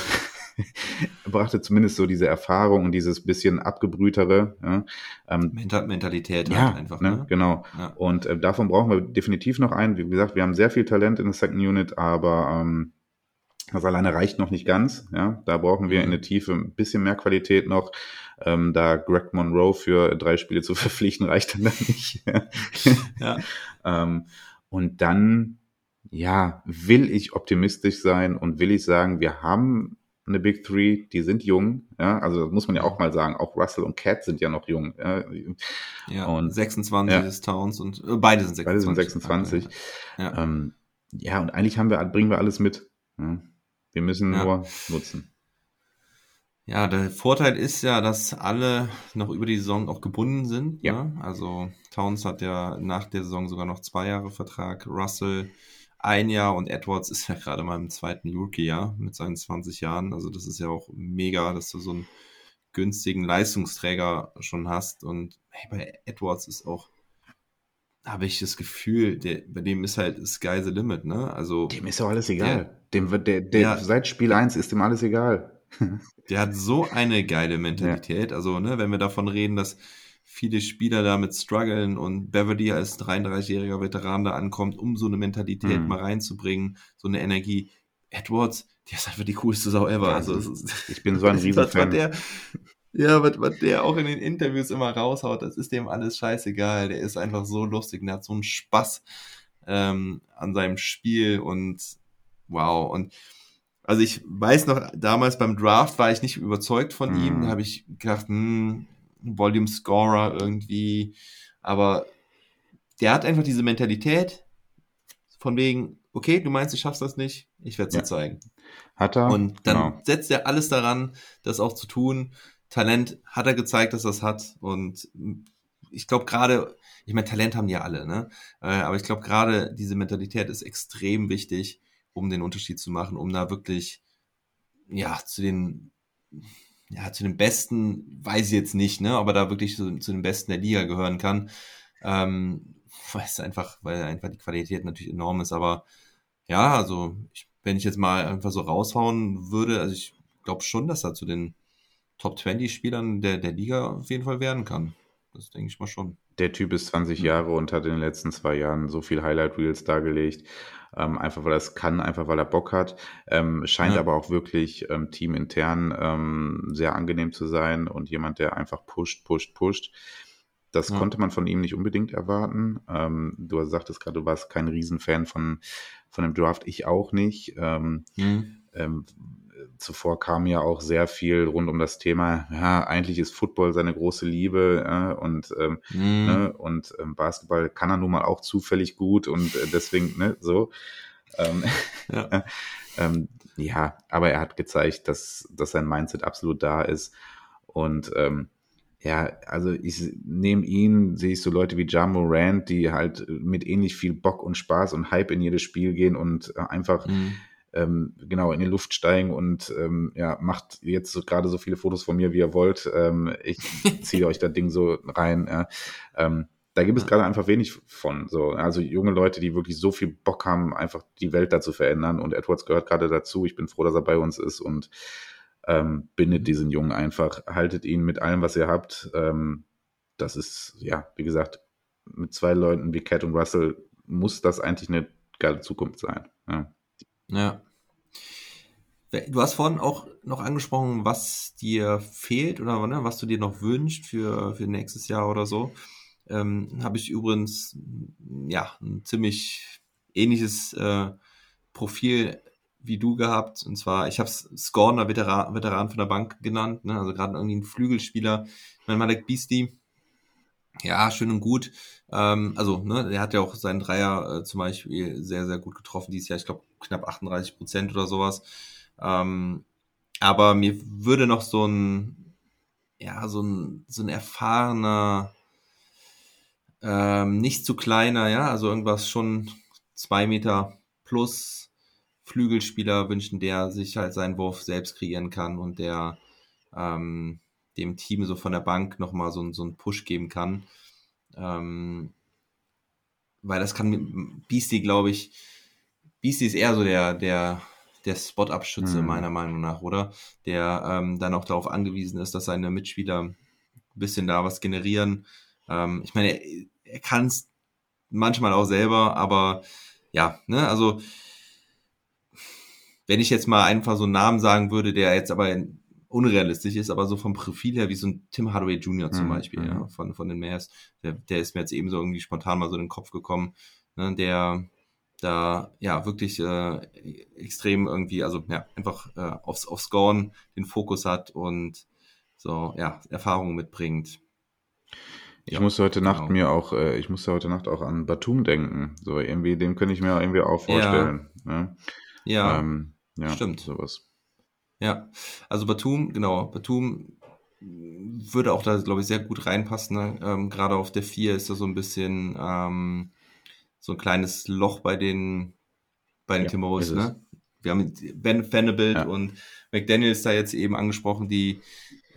(laughs) brachte zumindest so diese Erfahrung und dieses bisschen abgebrühtere. Ja, ähm, Mental Mentalität ja halt einfach, ne, ne? genau. Ja. Und äh, davon brauchen wir definitiv noch einen. Wie gesagt, wir haben sehr viel Talent in der Second Unit, aber ähm, das alleine reicht noch nicht ganz. Ja, da brauchen wir in Mhm. der Tiefe ein bisschen mehr Qualität noch. Ähm, da Greg Monroe für drei Spiele zu (laughs) verpflichten reicht dann (laughs) nicht. Ja. (laughs) ähm, und dann, ja, will ich optimistisch sein und will ich sagen, wir haben eine Big Three, die sind jung. Ja, also das muss man ja auch mal sagen. Auch Russell und Cat sind ja noch jung. Ja, Ja, Und- 26 ja. ist Towns und äh, beide sind 26. Beide sind 26. Ja. Ähm, ja, und eigentlich haben wir, bringen wir alles mit. Ja. Wir müssen Ja. nur nutzen. Ja, der Vorteil ist ja, dass alle noch über die Saison auch gebunden sind. Ja. Ne? Also Towns hat ja nach der Saison sogar noch zwei Jahre Vertrag, Russell ein Jahr und Edwards ist ja gerade mal im zweiten Rookie-Jahr mit seinen 20 Jahren. Also das ist ja auch mega, dass du so einen günstigen Leistungsträger schon hast. Und hey, bei Edwards ist auch, habe ich das Gefühl, der, bei dem ist halt Sky the Limit, ne? Also Dem ist doch alles egal. dem wird der, der Ja. seit Spiel 1 ist dem alles egal. (laughs) Der hat so eine geile Mentalität. Also, ne, wenn wir davon reden, dass viele Spieler damit strugglen und Beverly als 33-jähriger Veteran da ankommt, um so eine Mentalität Mhm. mal reinzubringen, so eine Energie. Edwards, der ist einfach die coolste Sau ever. Also, ist, Ich bin so ein (laughs) Riesenfan. der, ja, was, was der auch in den Interviews immer raushaut, das ist dem alles scheißegal. Der ist einfach so lustig und der hat so einen Spaß ähm, an seinem Spiel und wow. Und also ich weiß noch, damals beim Draft war ich nicht überzeugt von Mhm. ihm. Da habe ich gedacht, hm, Volume Scorer irgendwie. Aber der hat einfach diese Mentalität von wegen, okay, du meinst, du schaffst das nicht, ich werde es Ja. dir zeigen. Hat er? Und dann Genau. setzt er alles daran, das auch zu tun. Talent hat er gezeigt, dass er es hat. Und ich glaube gerade, ich meine, Talent haben ja alle, ne? Äh, Aber ich glaube gerade diese Mentalität ist extrem wichtig, um den Unterschied zu machen, um da wirklich, ja, zu den, ja, zu den Besten, weiß ich jetzt nicht, ne? Aber da wirklich zu, zu den Besten der Liga gehören kann. Ähm, weil es einfach, weil einfach die Qualität natürlich enorm ist, aber ja, also ich, wenn ich jetzt mal einfach so raushauen würde, also ich glaube schon, dass er zu den Top 20 Spielern der, der Liga auf jeden Fall werden kann. Das denke ich mal schon. Der Typ ist 20 Mhm. Jahre und hat in den letzten zwei Jahren so viel Highlight Reels dargelegt. Ähm, einfach weil er es kann, einfach weil er Bock hat. Ähm, scheint Ja. aber auch wirklich ähm, teamintern ähm, sehr angenehm zu sein und jemand, der einfach pusht, pusht, pusht. Das Ja. konnte man von ihm nicht unbedingt erwarten. Ähm, du sagtest gerade, du warst kein Riesenfan von, von dem Draft, ich auch nicht. Ähm, ähm, zuvor kam ja auch sehr viel rund um das Thema, ja, eigentlich ist Football seine große Liebe äh, und, ähm, Mhm. ne, und ähm, Basketball kann er nun mal auch zufällig gut und äh, deswegen, ne, so. Ähm, Ja. (laughs) ähm, ja, aber er hat gezeigt, dass, dass sein Mindset absolut da ist und ähm, ja, also ich nehme ihn, sehe ich so Leute wie Ja Morant, die halt mit ähnlich viel Bock und Spaß und Hype in jedes Spiel gehen und äh, einfach Mhm. Ähm, genau in die Luft steigen und ähm, ja, macht jetzt so, gerade so viele Fotos von mir, wie ihr wollt. Ähm, ich (laughs) ziehe euch das Ding so rein. Ja. Ähm, da gibt es gerade einfach wenig von. So, also junge Leute, die wirklich so viel Bock haben, einfach die Welt da zu verändern. Und Edwards gehört gerade dazu. Ich bin froh, dass er bei uns ist und ähm, bindet diesen Jungen einfach, haltet ihn mit allem, was ihr habt. Ähm, das ist, ja, wie gesagt, mit zwei Leuten wie Cat und Russell muss das eigentlich eine geile Zukunft sein. Ja. Ja. Du hast vorhin auch noch angesprochen, was dir fehlt oder ne, was du dir noch wünschst für, für nächstes Jahr oder so. Ähm, Habe ich übrigens ja ein ziemlich ähnliches äh, Profil wie du gehabt. Und zwar, ich habe es Scorner Veteran, Veteran von der Bank genannt, ne? also gerade irgendwie ein Flügelspieler. Ich meine, Malek Beastie, ja, schön und gut. Ähm, also, ne, der hat ja auch seinen Dreier äh, zum Beispiel sehr, sehr gut getroffen dieses Jahr. Ich glaube, knapp 38 Prozent oder sowas. Ähm, aber mir würde noch so ein, ja, so ein, so ein erfahrener Ähm, nicht zu kleiner, ja, also irgendwas schon zwei Meter plus Flügelspieler wünschen, der sich halt seinen Wurf selbst kreieren kann und der ähm, dem Team so von der Bank nochmal so, so einen Push geben kann. Ähm, weil das kann Beastie, glaube ich, Beastie ist eher so der, der, der Spot-Up-Schütze, mhm. meiner Meinung nach, oder? Der ähm, dann auch darauf angewiesen ist, dass seine Mitspieler ein bisschen da was generieren. Ähm, ich meine, er, er kann es manchmal auch selber, aber ja, ne, also wenn ich jetzt mal einfach so einen Namen sagen würde, der jetzt aber unrealistisch ist, aber so vom Profil her wie so ein Tim Hardaway Jr. zum mhm. Beispiel, ja, mhm. von, von den Mavs, der, der ist mir jetzt eben so irgendwie spontan mal so in den Kopf gekommen, ne, der da ja wirklich äh, extrem irgendwie, also ja, einfach äh, aufs, aufs Scoren den Fokus hat und so, ja, Erfahrungen mitbringt. Ich ja, musste heute Nacht genau. mir auch, äh, ich musste heute Nacht auch an Batum denken. So irgendwie, den könnte ich mir irgendwie auch vorstellen. Ja, ne? ja, ähm, ja stimmt. Sowas. Ja, also Batum, genau, Batum würde auch da, glaube ich, sehr gut reinpassen. Ne? Ähm, Gerade auf der 4 ist da so ein bisschen ähm, so ein kleines Loch bei den, bei den ja, Timberwolves. Ne? Wir haben Ben Vanderbilt ja. und McDaniels da jetzt eben angesprochen, die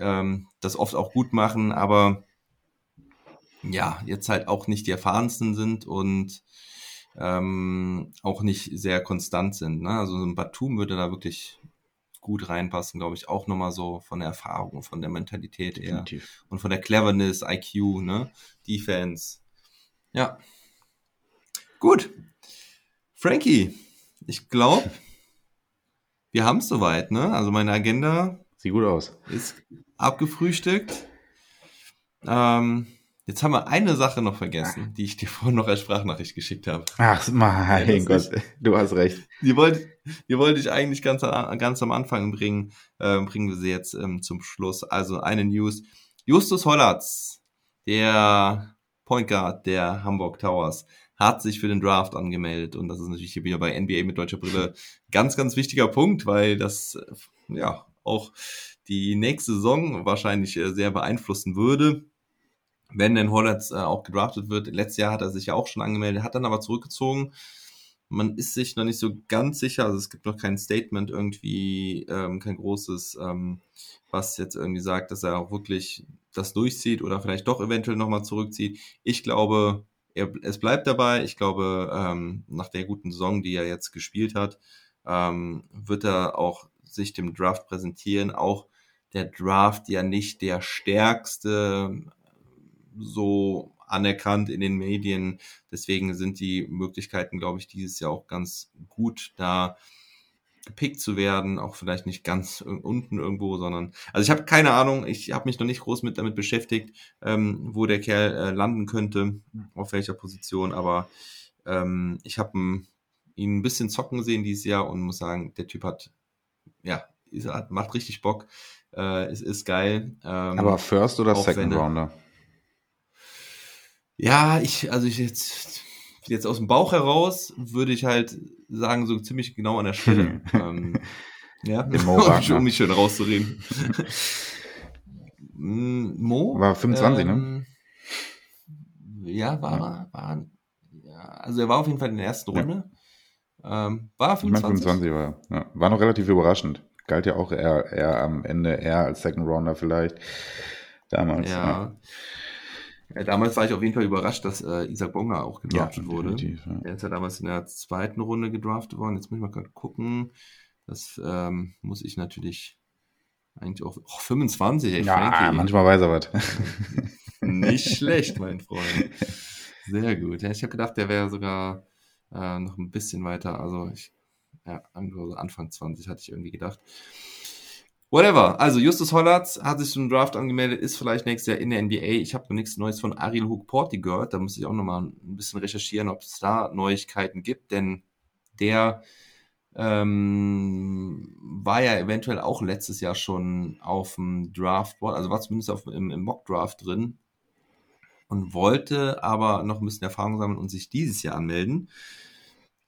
ähm, das oft auch gut machen, aber ja, jetzt halt auch nicht die erfahrensten sind und ähm, auch nicht sehr konstant sind. Ne? Also so ein Batum würde da wirklich gut reinpassen, glaube ich, auch nochmal so von der Erfahrung, von der Mentalität eher Definitiv. und von der Cleverness, IQ, ne? Defense. Ja. Gut. Frankie, ich glaube, (laughs) wir haben es soweit, ne? Also meine Agenda sieht gut aus. Ist abgefrühstückt. Ähm, Jetzt haben wir eine Sache noch vergessen, die ich dir vorhin noch als Sprachnachricht geschickt habe. Ach mein ja, Gott, du hast recht. Die wollte, die wollte ich eigentlich ganz, ganz am Anfang bringen. Ähm, bringen wir sie jetzt ähm, zum Schluss. Also eine News. Justus Hollatz, der Point Guard der Hamburg Towers, hat sich für den Draft angemeldet. Und das ist natürlich hier wieder bei NBA mit deutscher Brille ganz, ganz wichtiger Punkt, weil das ja auch die nächste Saison wahrscheinlich äh, sehr beeinflussen würde wenn denn Hollatz äh, auch gedraftet wird. Letztes Jahr hat er sich ja auch schon angemeldet, hat dann aber zurückgezogen. Man ist sich noch nicht so ganz sicher, also es gibt noch kein Statement irgendwie, ähm, kein großes, ähm, was jetzt irgendwie sagt, dass er auch wirklich das durchzieht oder vielleicht doch eventuell nochmal zurückzieht. Ich glaube, er, es bleibt dabei. Ich glaube, ähm, nach der guten Saison, die er jetzt gespielt hat, ähm, wird er auch sich dem Draft präsentieren. Auch der Draft ja nicht der stärkste so anerkannt in den Medien. Deswegen sind die Möglichkeiten, glaube ich, dieses Jahr auch ganz gut, da gepickt zu werden, auch vielleicht nicht ganz unten irgendwo, sondern also ich habe keine Ahnung, ich habe mich noch nicht groß mit damit beschäftigt, ähm, wo der Kerl äh, landen könnte, auf welcher Position, aber ähm, ich habe ihn ein bisschen zocken sehen dieses Jahr und muss sagen, der Typ hat ja ist, hat, macht richtig Bock, äh, es ist geil. Ähm, aber First oder Second Rounder? Ja, ich, also ich jetzt, jetzt aus dem Bauch heraus würde ich halt sagen, so ziemlich genau an der Stelle. (laughs) ähm, ja, (laughs) um mich schön rauszureden. (laughs) Hm, Mo? War 25, ne? ähm, ne? Ja, war, ja. war, ja, also er war auf jeden Fall in der ersten Runde. Ja. Ähm, war 25. Ich meine 25 war, ja. war noch relativ überraschend. Galt ja auch eher, eher am Ende eher als Second Rounder vielleicht. Damals. Ja. Ja. Damals war ich auf jeden Fall überrascht, dass äh, Isaac Bonga auch gedraftet ja, wurde. Ja. Er ist ja damals in der zweiten Runde gedraftet worden. Jetzt muss ich mal gerade gucken. Das ähm, muss ich natürlich eigentlich auch. Oh, 25, ey, Ja, Frankie. manchmal weiß er was. (laughs) Nicht (laughs) schlecht, mein Freund. Sehr gut. Ja, ich habe gedacht, der wäre sogar äh, noch ein bisschen weiter. Also ich, ja, Anfang 20 hatte ich irgendwie gedacht. Whatever. Also Justus Hollatz hat sich zum Draft angemeldet, ist vielleicht nächstes Jahr in der NBA. Ich habe noch nichts Neues von Ariel Hook-Porty gehört. Da muss ich auch nochmal ein bisschen recherchieren, ob es da Neuigkeiten gibt, denn der ähm, war ja eventuell auch letztes Jahr schon auf dem Draftboard, also war zumindest auf, im, im Mock-Draft drin und wollte aber noch ein bisschen Erfahrung sammeln und sich dieses Jahr anmelden.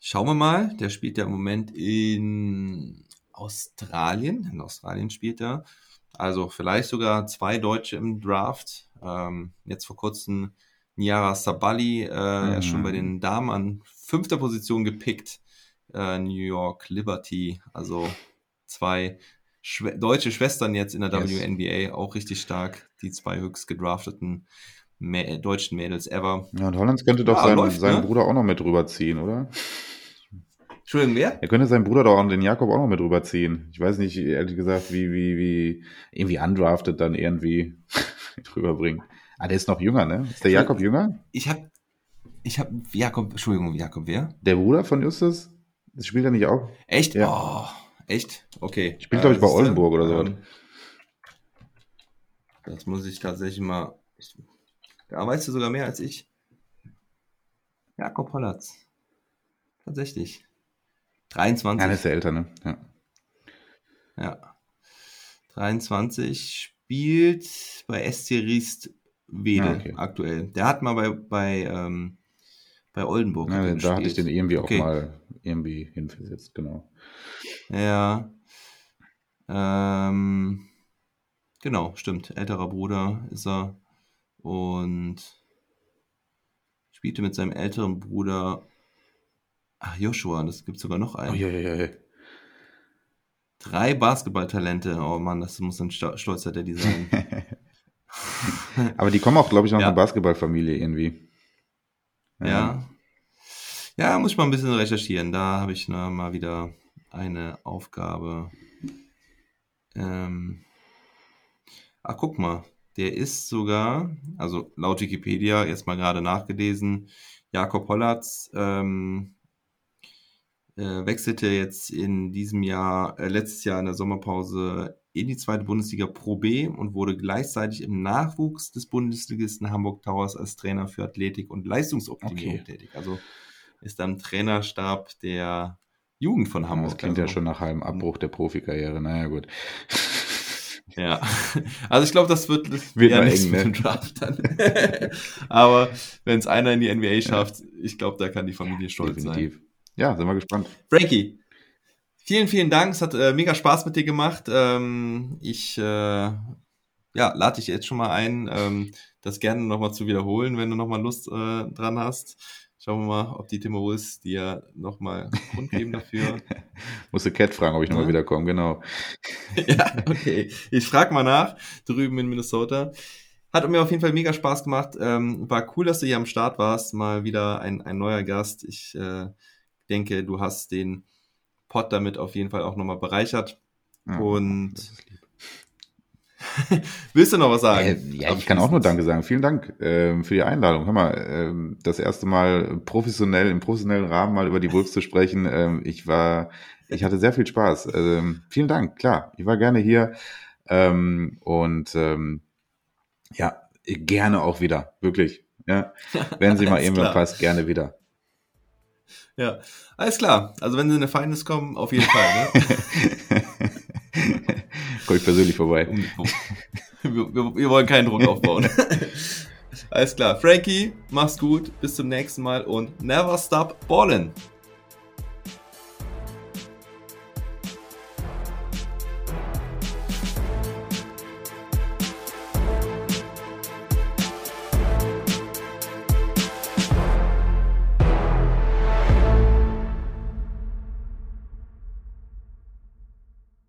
Schauen wir mal. Der spielt ja im Moment in Australien. In Australien spielt er. Also vielleicht sogar zwei Deutsche im Draft. Ähm, jetzt vor kurzem Niara Sabali, äh, Mhm. er ist schon bei den Damen an fünfter Position gepickt. Äh, New York Liberty, also zwei Schwe deutsche Schwestern jetzt in der Yes. WNBA, auch richtig stark. Die zwei höchst gedrafteten Mä deutschen Mädels ever. Ja, und Hollands könnte doch Ja, seinen, läuft, seinen ne? Bruder auch noch mit rüberziehen, oder? Entschuldigung, wer? Er könnte seinen Bruder doch auch, den Jakob auch noch mit rüberziehen. Ich weiß nicht, ehrlich gesagt, wie, wie, wie, irgendwie undrafted dann irgendwie (laughs) rüberbringen. Ah, der ist noch jünger, ne? Ist der Jakob jünger? Ich hab, ich hab, Jakob, Entschuldigung, Jakob, wer? Der Bruder von Justus? Das spielt er nicht auch? Echt? Ja. Oh, echt? Okay. Spielt, glaub ich, bei siehste, Oldenburg oder so. ähm, Das muss ich tatsächlich mal. Ich, da weißt du sogar mehr als ich. Jakob Hollatz. Tatsächlich. 23. Ja, der ist ja älter, ne? Ja. Ja. 23 spielt bei SC Riest Wedel Ah, okay. aktuell. Der hat mal bei, bei, ähm, bei Oldenburg Ja, gespielt. da hatte ich den irgendwie auch Okay. mal irgendwie hinversetzt, genau. Ja. Ähm, genau, stimmt. Älterer Bruder ist er. Und spielte mit seinem älteren Bruder. Ach, Joshua, das gibt sogar noch einen. Oh, ja, ja, ja. Drei Basketballtalente. Oh Mann, das muss ein stolzer Daddy sein. (laughs) Aber die kommen auch, glaube ich, aus Ja. einer Basketballfamilie irgendwie. Ja. Ja, muss ich mal ein bisschen recherchieren. Da habe ich noch mal wieder eine Aufgabe. Ähm, ach, guck mal. Der ist sogar, also laut Wikipedia, jetzt mal gerade nachgelesen, Jakob Hollatz ähm, äh, wechselte jetzt in diesem Jahr, äh, letztes Jahr in der Sommerpause in die zweite Bundesliga Pro B und wurde gleichzeitig im Nachwuchs des Bundesligisten Hamburg Towers als Trainer für Athletik und Leistungsoptimierung Okay. tätig. Also ist am Trainerstab der Jugend von Ja, Hamburg. das klingt ja also, schon nach halbem Abbruch der Profikarriere. Naja, gut. (laughs) Ja, also ich glaube, das wird, das Wird mal nichts eng, mit ne? dem Draft dann. (laughs) Aber wenn es einer in die NBA schafft, ich glaube, da kann die Familie stolz sein. Ja, sind wir gespannt. Frankie, vielen, vielen Dank. Es hat äh, mega Spaß mit dir gemacht. Ähm, ich äh, ja, lade dich jetzt schon mal ein, ähm, das gerne nochmal zu wiederholen, wenn du nochmal Lust äh, dran hast. Schauen wir mal, ob die Timorous dir nochmal Grund geben dafür. (laughs) Musste Cat fragen, ob ich nochmal Ja. wiederkomme, genau. (laughs) ja, okay. Ich frage mal nach, drüben in Minnesota. Hat mir auf jeden Fall mega Spaß gemacht. Ähm, war cool, dass du hier am Start warst. Mal wieder ein, ein neuer Gast. Ich äh, denke, du hast den Pod damit auf jeden Fall auch nochmal bereichert. Ja, Und-. (laughs) Willst du noch was sagen? Äh, ja, ich kann auch nur Danke sagen. Vielen Dank ähm, für die Einladung. Hör mal, ähm, das erste Mal professionell, im professionellen Rahmen mal über die Wolves zu sprechen. Ähm, ich war, ich hatte sehr viel Spaß. Ähm, vielen Dank, klar. Ich war gerne hier. Ähm, und ähm, ja, gerne auch wieder. Wirklich. Ja. (laughs) Wenn sie mal irgendwann passt, gerne wieder. Ja, alles klar. Also wenn sie in eine Feindnis kommen, auf jeden Fall. Ne? (laughs) Komm ich persönlich vorbei. wir, wir, wir wollen keinen Druck aufbauen. (laughs) alles klar. Frankie, mach's gut. Bis zum nächsten Mal und never stop ballin'.